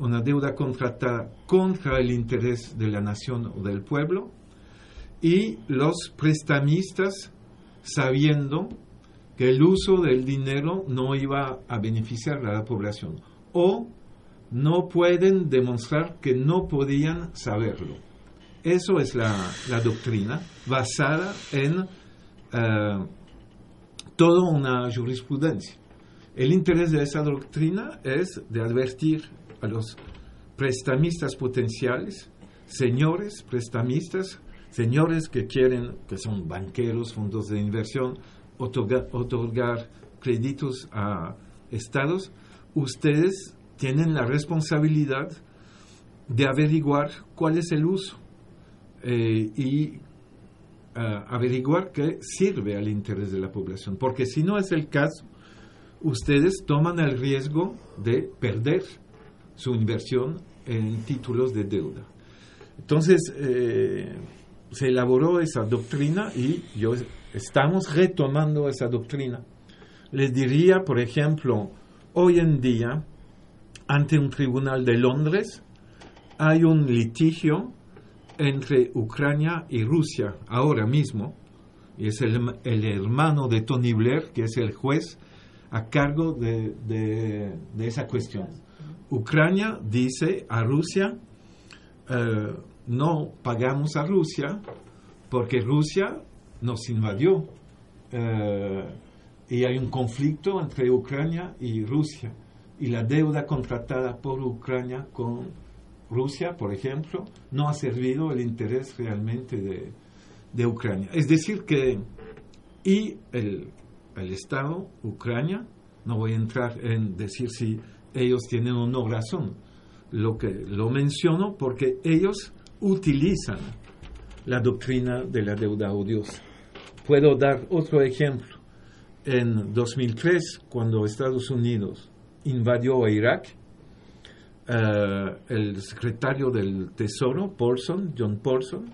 Speaker 18: una deuda contratada contra el interés de la nación o del pueblo, y los prestamistas sabiendo que el uso del dinero no iba a beneficiar a la población, o no pueden demostrar que no podían saberlo. Eso es la, doctrina basada en eh, toda una jurisprudencia. El interés de esa doctrina es de advertir a los prestamistas potenciales, señores prestamistas, señores que quieren, que son banqueros, fondos de inversión, otorgar, créditos a estados, ustedes tienen la responsabilidad de averiguar cuál es el uso eh, y ah, averiguar qué sirve al interés de la población. Porque si no es el caso, ustedes toman el riesgo de perder su inversión en títulos de deuda. Entonces, eh, se elaboró esa doctrina y yo, estamos retomando esa doctrina. Les diría, por ejemplo, hoy en día, ante un tribunal de Londres, hay un litigio entre Ucrania y Rusia ahora mismo. Y es el, hermano de Tony Blair, que es el juez a cargo de, de, esa cuestión. Ucrania dice a Rusia, eh, no pagamos a Rusia porque Rusia nos invadió. Eh, y hay un conflicto entre Ucrania y Rusia. Y la deuda contratada por Ucrania con Rusia, por ejemplo, no ha servido el interés realmente de, Ucrania. Es decir, que y el, el, Estado, Ucrania, no voy a entrar en decir si ellos tienen o no razón, lo que lo menciono porque ellos utilizan la doctrina de la deuda odiosa. Puedo dar otro ejemplo. En 2003, cuando Estados Unidos invadió Irak, eh, el secretario del Tesoro, Paulson, John Paulson,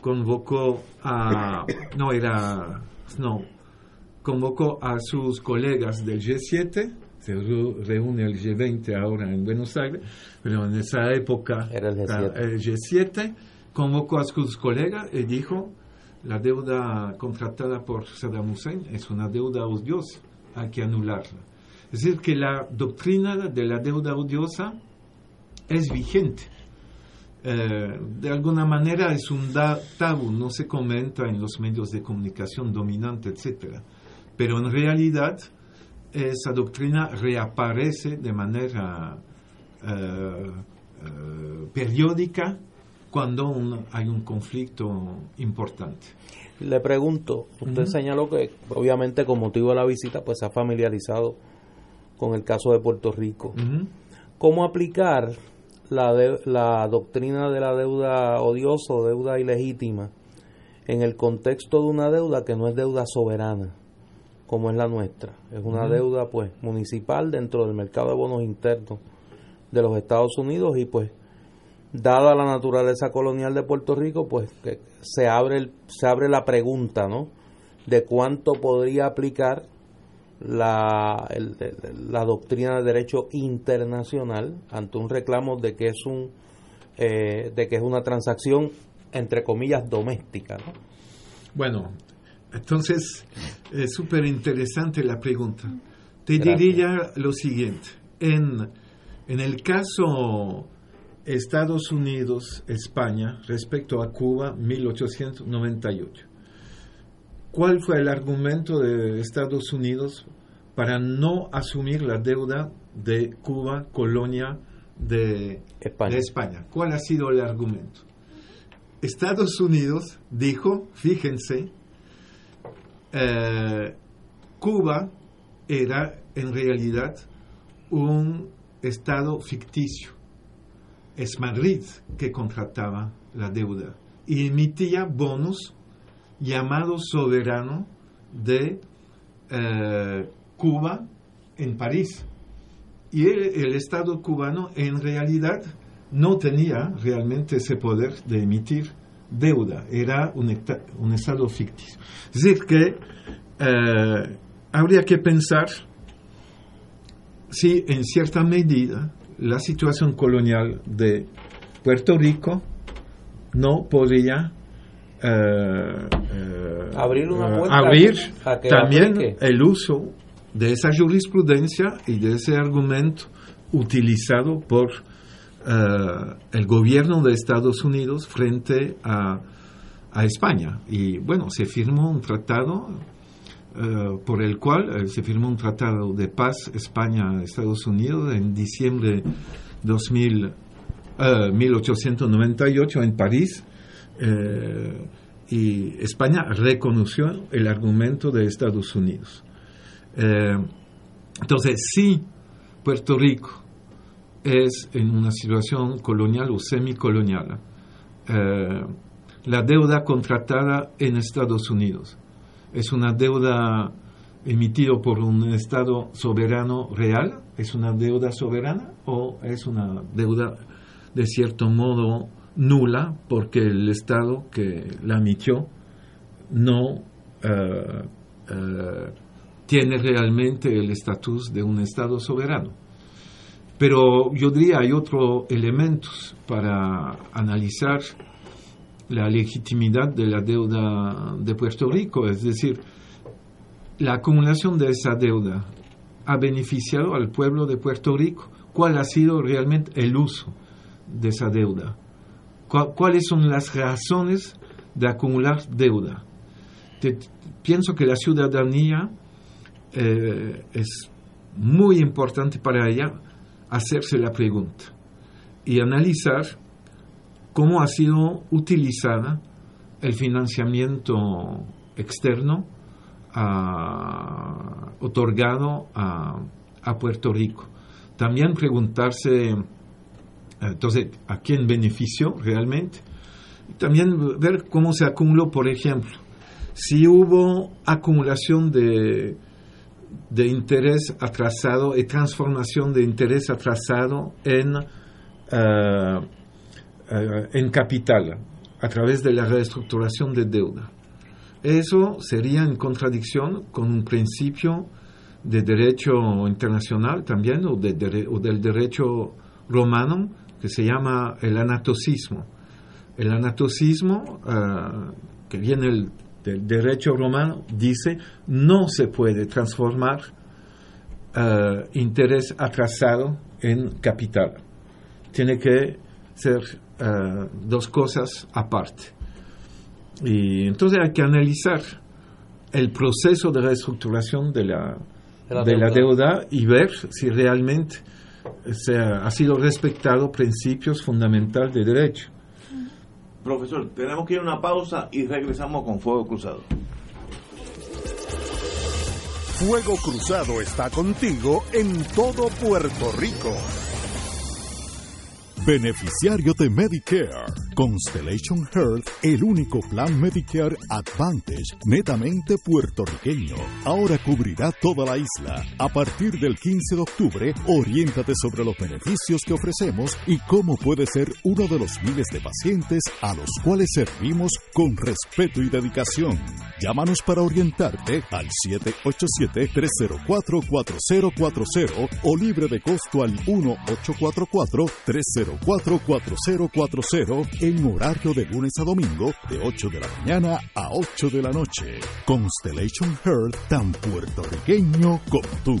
Speaker 18: convocó a, no era, no, convocó a sus colegas del G7, se reúne el G20 ahora en Buenos Aires, pero en esa época
Speaker 3: era el G7,
Speaker 18: el G7 convocó a sus colegas y dijo, la deuda contratada por Saddam Hussein es una deuda odiosa, hay que anularla. Es decir, que la doctrina de la deuda odiosa es vigente. Eh, de alguna manera es un tabú, no se comenta en los medios de comunicación dominante, etc. Pero en realidad esa doctrina reaparece de manera eh, eh, periódica cuando hay un conflicto importante.
Speaker 3: Le pregunto, usted señaló que obviamente con motivo de la visita pues se ha familiarizado con el caso de Puerto Rico. ¿Cómo aplicar la, la doctrina de la deuda odiosa o deuda ilegítima en el contexto de una deuda que no es deuda soberana, como es la nuestra? Es una deuda pues municipal dentro del mercado de bonos internos de los Estados Unidos y pues dada la naturaleza colonial de Puerto Rico, pues que se abre el, se abre la pregunta, ¿no? De cuánto podría aplicar la, la doctrina de derecho internacional ante un reclamo de que es un eh, de que es una transacción entre comillas doméstica, ¿no?
Speaker 18: Bueno, entonces es súper interesante la pregunta. Te diría lo siguiente: en en el caso Estados Unidos, España, respecto a Cuba, 1898. ¿Cuál fue el argumento de Estados Unidos para no asumir la deuda de Cuba, colonia de España? ¿Cuál ha sido el argumento? Estados Unidos dijo, fíjense, eh, Cuba era en realidad un estado ficticio es Madrid que contrataba la deuda y emitía bonos llamados soberano de eh, Cuba en París. Y el, Estado cubano en realidad no tenía realmente ese poder de emitir deuda, era un, Estado ficticio. Es decir, que eh, habría que pensar si en cierta medida la situación colonial de Puerto Rico no podría eh, eh,
Speaker 3: abrir,
Speaker 18: también el uso de esa jurisprudencia y de ese argumento utilizado por el gobierno de Estados Unidos frente a, a España. Y bueno, se firmó un tratado eh, por el cual eh, se firmó un tratado de paz España-Estados Unidos en diciembre de 1898 en París. Eh, y España reconoció el argumento de Estados Unidos. entonces, si Puerto Rico es en una situación colonial o semicolonial, la deuda contratada en Estados Unidos es una deuda emitida por un Estado soberano real, es una deuda soberana o es una deuda de cierto modo nula porque el Estado que la emitió no eh, eh, tiene realmente el estatus de un Estado soberano. Pero yo diría hay otros elementos para analizar la legitimidad de la deuda de Puerto Rico, es decir, la acumulación de esa deuda ha beneficiado al pueblo de Puerto Rico. ¿Cuál ha sido realmente el uso de esa deuda? ¿Cuáles son las razones de acumular deuda? pienso que la ciudadanía eh, es muy importante para ella hacerse la pregunta y analizar cómo ha sido utilizada el financiamiento externo ah, otorgado a, Puerto Rico. También preguntarse Entonces, ¿a quién benefició realmente? También ver cómo se acumuló, por ejemplo, si hubo acumulación de, de interés atrasado y transformación de interés atrasado en, eh, eh, en capital a través de la reestructuración de deuda. Eso sería en contradicción con un principio de derecho internacional también o, de, o del derecho romano que se llama el anatocismo. El anatocismo, eh, que viene del derecho romano, dice no se puede transformar eh, interés atrasado en capital. Tiene que ser eh, dos cosas aparte. Y entonces hay que analizar el proceso de reestructuración de la, de la, deuda. y ver si realmente se ha, sido respetado principios fundamentales de derecho.
Speaker 2: Profesor, tenemos que ir a una pausa y regresamos con Fuego Cruzado.
Speaker 1: Fuego Cruzado está contigo en todo Puerto Rico.
Speaker 14: Beneficiario de Medicare. Constellation Health, el único plan Medicare Advantage netamente puertorriqueño. Ahora cubrirá toda la isla. A partir del 15 de octubre, oriéntate sobre los beneficios que ofrecemos y cómo puede ser uno de los miles de pacientes a los cuales servimos con respeto y dedicación. Llámanos para orientarte al 787-304-4040 o libre de costo al 1844 304 44040 en horario de lunes a domingo de 8 de la mañana a 8 de la noche. Constellation Health tan puertorriqueño como tú.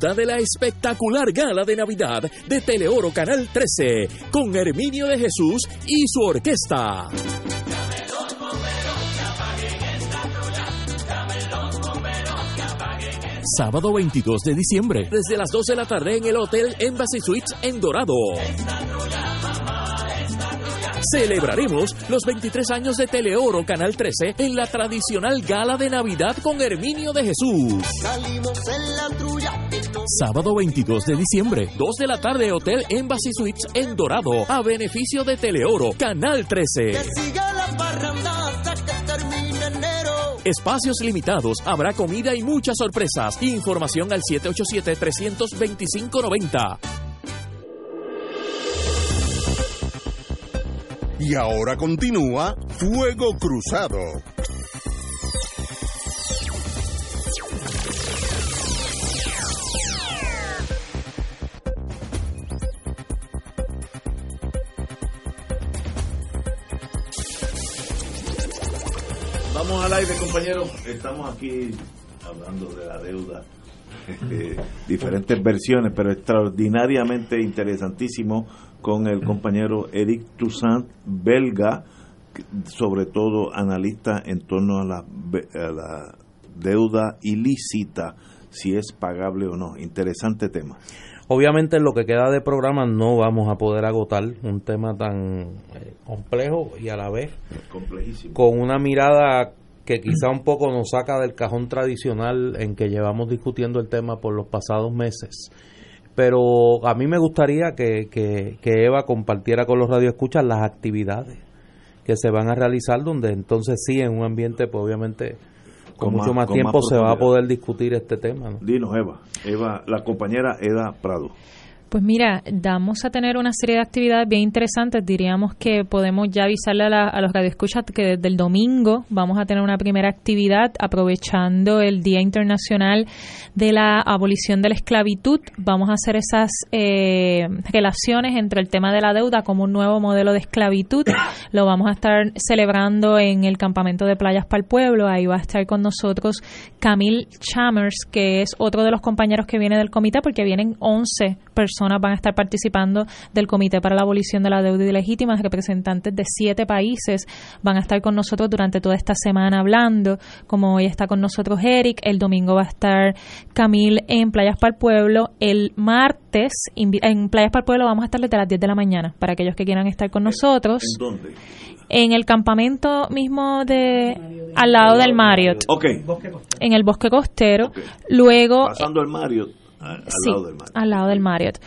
Speaker 7: de la espectacular gala de Navidad de Teleoro Canal 13 con Herminio de Jesús y su orquesta. Sábado 22 de diciembre, desde las 12 de la tarde en el Hotel Embassy Suites en Dorado. Celebraremos los 23 años de Teleoro Canal 13 en la tradicional gala de Navidad con Herminio de Jesús. Sábado 22 de diciembre, 2 de la tarde, Hotel Embassy Suites en Dorado, a beneficio de Teleoro Canal 13. Espacios limitados, habrá comida y muchas sorpresas. Información al 787-325-90.
Speaker 1: Y ahora continúa Fuego Cruzado.
Speaker 2: Vamos al aire, compañeros. Estamos aquí hablando de la deuda. Este, diferentes versiones, pero extraordinariamente interesantísimo con el compañero Eric Toussaint, belga, sobre todo analista en torno a la, la deuda ilícita, si es pagable o no. Interesante tema.
Speaker 3: Obviamente en lo que queda de programa no vamos a poder agotar un tema tan eh, complejo y a la vez con una mirada que quizá un poco nos saca del cajón tradicional en que llevamos discutiendo el tema por los pasados meses. Pero a mí me gustaría que, que, Eva compartiera con los radioescuchas las actividades que se van a realizar, donde entonces sí, en un ambiente, pues obviamente, con, mucho más, tiempo se va a poder discutir este tema.
Speaker 2: Dinos, Eva. Eva, la compañera Eda Prado.
Speaker 17: Pues mira, vamos a tener una serie de actividades bien interesantes. Diríamos que podemos ya avisarle a, a los radioescuchas que desde el domingo vamos a tener una primera actividad aprovechando el Día Internacional de la Abolición de la Esclavitud. Vamos a hacer esas eh, relaciones entre el tema de la deuda como un nuevo modelo de esclavitud. Lo vamos a estar celebrando en el campamento de Playas para el Pueblo. Ahí va a estar con nosotros Camille Chambers, que es otro de los compañeros que viene del comité, porque vienen 11 personas van a estar participando del Comité para la Abolición de la Deuda Ilegítima. Representantes de siete países van a estar con nosotros durante toda esta semana hablando. Como hoy está con nosotros Eric, el domingo va a estar Camil en Playas para el Pueblo. El martes en Playas para el Pueblo vamos a estar desde las 10 de la mañana para aquellos que quieran estar con nosotros.
Speaker 2: ¿En dónde?
Speaker 17: En el campamento mismo de al lado del Marriott. En el bosque costero. Luego
Speaker 2: Pasando el Marriott al,
Speaker 17: Sí,
Speaker 2: lado del
Speaker 17: al lado del Marriott.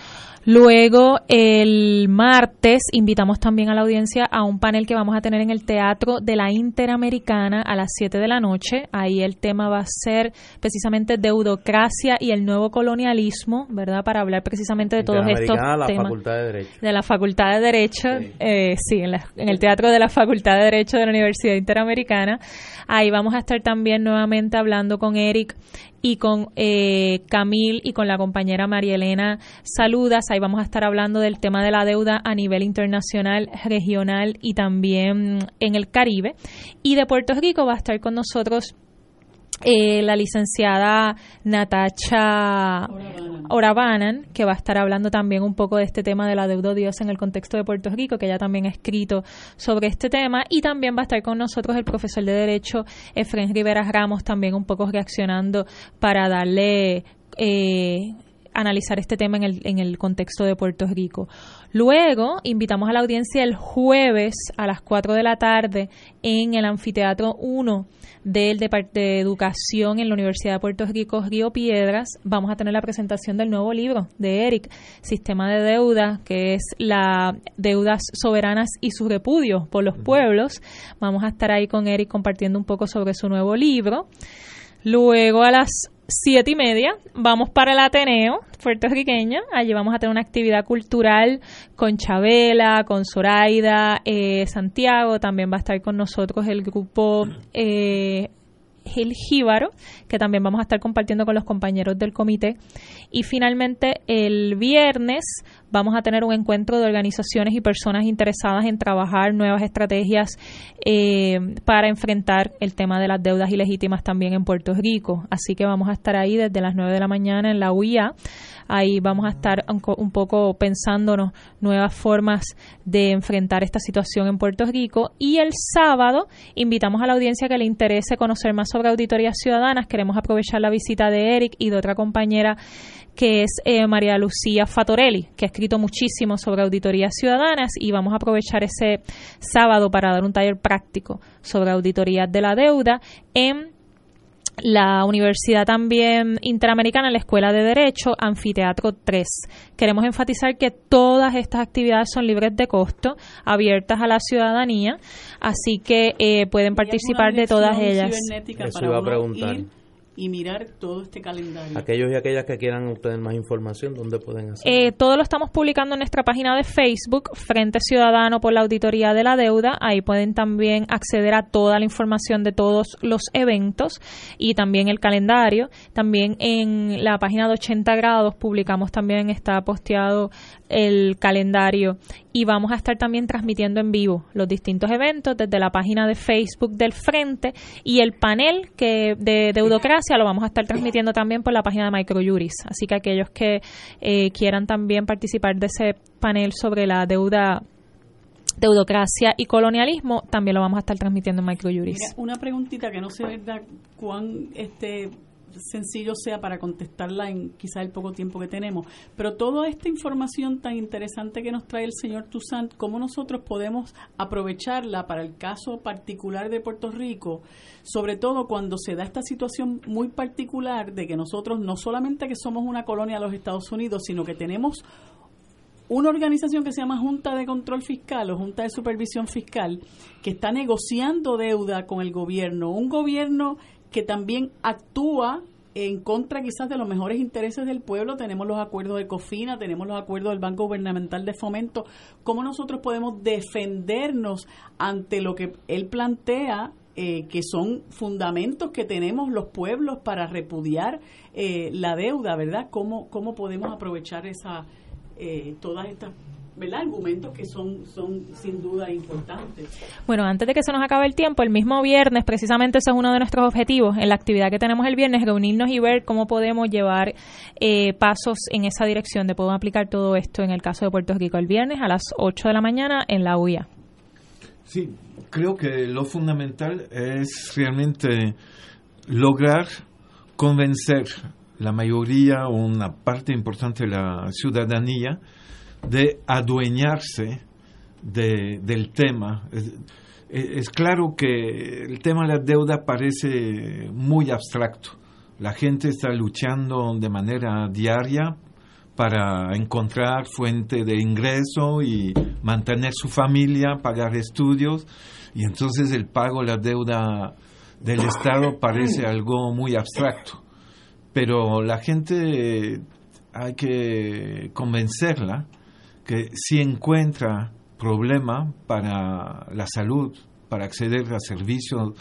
Speaker 17: Luego, el martes, invitamos también a la audiencia a un panel que vamos a tener en el Teatro de la Interamericana a las 7 de la noche. Ahí el tema va a ser precisamente deudocracia y el nuevo colonialismo, ¿verdad? Para hablar precisamente de todos estos
Speaker 3: la
Speaker 17: temas.
Speaker 3: Facultad de Derecho.
Speaker 17: De la Facultad de Derecho, eh, sí, en, la- en el Teatro de la Facultad de Derecho de la Universidad Interamericana. Ahí vamos a estar también nuevamente hablando con Eric y con eh, Camil y con la compañera María Elena Saludas. Ahí vamos a estar hablando del tema de la deuda a nivel internacional, regional y también en el Caribe. Y de Puerto Rico va a estar con nosotros eh, la licenciada Natacha Orabanan, que va a estar hablando también un poco de este tema de la deuda odiosa en el contexto de Puerto Rico, que ella también ha escrito sobre este tema, y también va a estar con nosotros el profesor de Derecho Efren Rivera Ramos, también un poco reaccionando para darle... Eh, analizar este tema en el, en el contexto de Puerto Rico. Luego, invitamos a la audiencia el jueves a las 4 de la tarde en el Anfiteatro 1 del Departamento de Educación en la Universidad de Puerto Rico, Río Piedras. Vamos a tener la presentación del nuevo libro de Eric, Sistema de Deuda, que es la deudas soberanas y su repudio por los pueblos. Vamos a estar ahí con Eric compartiendo un poco sobre su nuevo libro. Luego a las siete y media vamos para el Ateneo puertorriqueño. Allí vamos a tener una actividad cultural con Chabela, con Zoraida, eh, Santiago. También va a estar con nosotros el grupo eh, El Jíbaro, que también vamos a estar compartiendo con los compañeros del comité. Y finalmente, el viernes vamos a tener un encuentro de organizaciones y personas interesadas en trabajar nuevas estrategias eh, para enfrentar el tema de las deudas ilegítimas también en Puerto Rico. Así que vamos a estar ahí desde las 9 de la mañana en la UIA. Ahí vamos a estar un, co- un poco pensándonos nuevas formas de enfrentar esta situación en Puerto Rico. Y el sábado invitamos a la audiencia que le interese conocer más sobre auditorías ciudadanas. Queremos aprovechar la visita de Eric y de otra compañera que es eh, María Lucía Fatorelli, que ha escrito muchísimo sobre auditorías ciudadanas y vamos a aprovechar ese sábado para dar un taller práctico sobre auditorías de la deuda en la Universidad también Interamericana, la Escuela de Derecho, Anfiteatro 3. Queremos enfatizar que todas estas actividades son libres de costo, abiertas a la ciudadanía, así que eh, pueden participar de todas ellas.
Speaker 3: Eso iba a preguntar.
Speaker 4: ir y mirar todo este calendario.
Speaker 3: Aquellos y aquellas que quieran obtener más información, ¿dónde pueden hacer?
Speaker 17: Eh, todo lo estamos publicando en nuestra página de Facebook, Frente Ciudadano por la Auditoría de la Deuda. Ahí pueden también acceder a toda la información de todos los eventos y también el calendario. También en la página de 80 grados publicamos también, está posteado el calendario y vamos a estar también transmitiendo en vivo los distintos eventos desde la página de Facebook del Frente y el panel que de deudocracia lo vamos a estar transmitiendo también por la página de Microjuris. Así que aquellos que eh, quieran también participar de ese panel sobre la deuda deudocracia y colonialismo también lo vamos a estar transmitiendo en Microjuris.
Speaker 4: Una preguntita que no sé verdad cuán este sencillo sea para contestarla en quizá el poco tiempo que tenemos, pero toda esta información tan interesante que nos trae el señor Toussaint, ¿cómo nosotros podemos aprovecharla para el caso particular de Puerto Rico? Sobre todo cuando se da esta situación muy particular de que nosotros no solamente que somos una colonia de los Estados Unidos, sino que tenemos una organización que se llama Junta de Control Fiscal o Junta de Supervisión Fiscal que está negociando deuda con el gobierno, un gobierno que también actúa en contra quizás de los mejores intereses del pueblo. Tenemos los acuerdos de COFINA, tenemos los acuerdos del Banco Gubernamental de Fomento. ¿Cómo nosotros podemos defendernos ante lo que él plantea eh, que son fundamentos que tenemos los pueblos para repudiar eh, la deuda, ¿verdad? ¿Cómo, cómo podemos aprovechar esa eh, todas estas ¿verdad? argumentos que son, son sin duda importantes.
Speaker 17: Bueno, antes de que se nos acabe el tiempo, el mismo viernes, precisamente ese es uno de nuestros objetivos, en la actividad que tenemos el viernes, reunirnos y ver cómo podemos llevar eh, pasos en esa dirección de poder aplicar todo esto en el caso de Puerto Rico el viernes a las 8 de la mañana en la UIA.
Speaker 18: Sí, creo que lo fundamental es realmente lograr convencer la mayoría o una parte importante de la ciudadanía de adueñarse de, del tema. Es, es, claro que el tema de la deuda parece muy abstracto. La gente está luchando de manera diaria para encontrar fuente de ingreso y mantener su familia, pagar estudios, y entonces el pago de la deuda del Estado parece algo muy abstracto. Pero la gente hay que convencerla que si encuentra problema para la salud, para acceder a servicios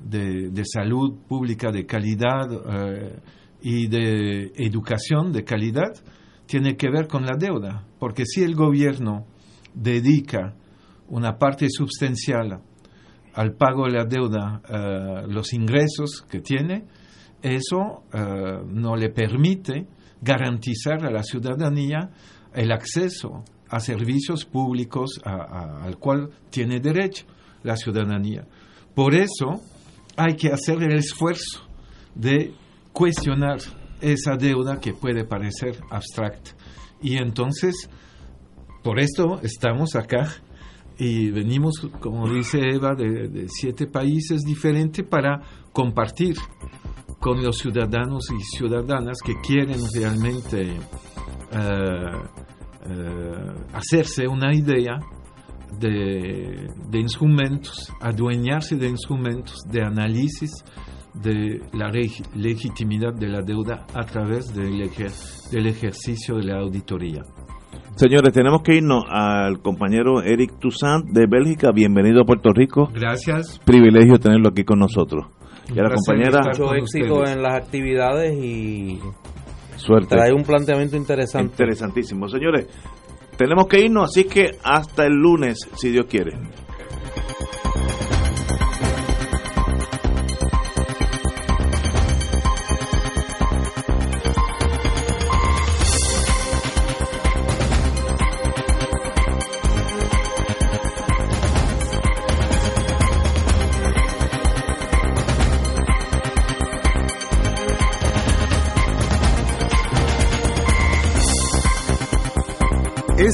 Speaker 18: de, salud pública de calidad eh, y de educación de calidad, tiene que ver con la deuda, porque si el gobierno dedica una parte sustancial al pago de la deuda, eh, los ingresos que tiene, eso eh, no le permite garantizar a la ciudadanía el acceso a servicios públicos al cual tiene derecho la ciudadanía. Por eso hay que hacer el esfuerzo de cuestionar esa deuda que puede parecer abstracta. Y entonces, por esto estamos acá y venimos, como dice Eva, de, siete países diferentes para compartir con los ciudadanos y ciudadanas que quieren realmente hacerse una idea de, de, instrumentos, adueñarse de instrumentos de análisis de la legitimidad de la deuda a través del, ejer del ejercicio de la auditoría.
Speaker 2: Señores, tenemos que irnos al compañero Eric Toussaint de Bélgica. Bienvenido a Puerto Rico.
Speaker 18: Gracias.
Speaker 2: Privilegio tenerlo aquí con nosotros. Y a la compañera.
Speaker 3: Mucho éxito en las actividades y.
Speaker 2: Suerte.
Speaker 3: Trae un planteamiento interesante.
Speaker 2: Interesantísimo. Señores, tenemos que irnos, así que hasta el lunes, si Dios quiere.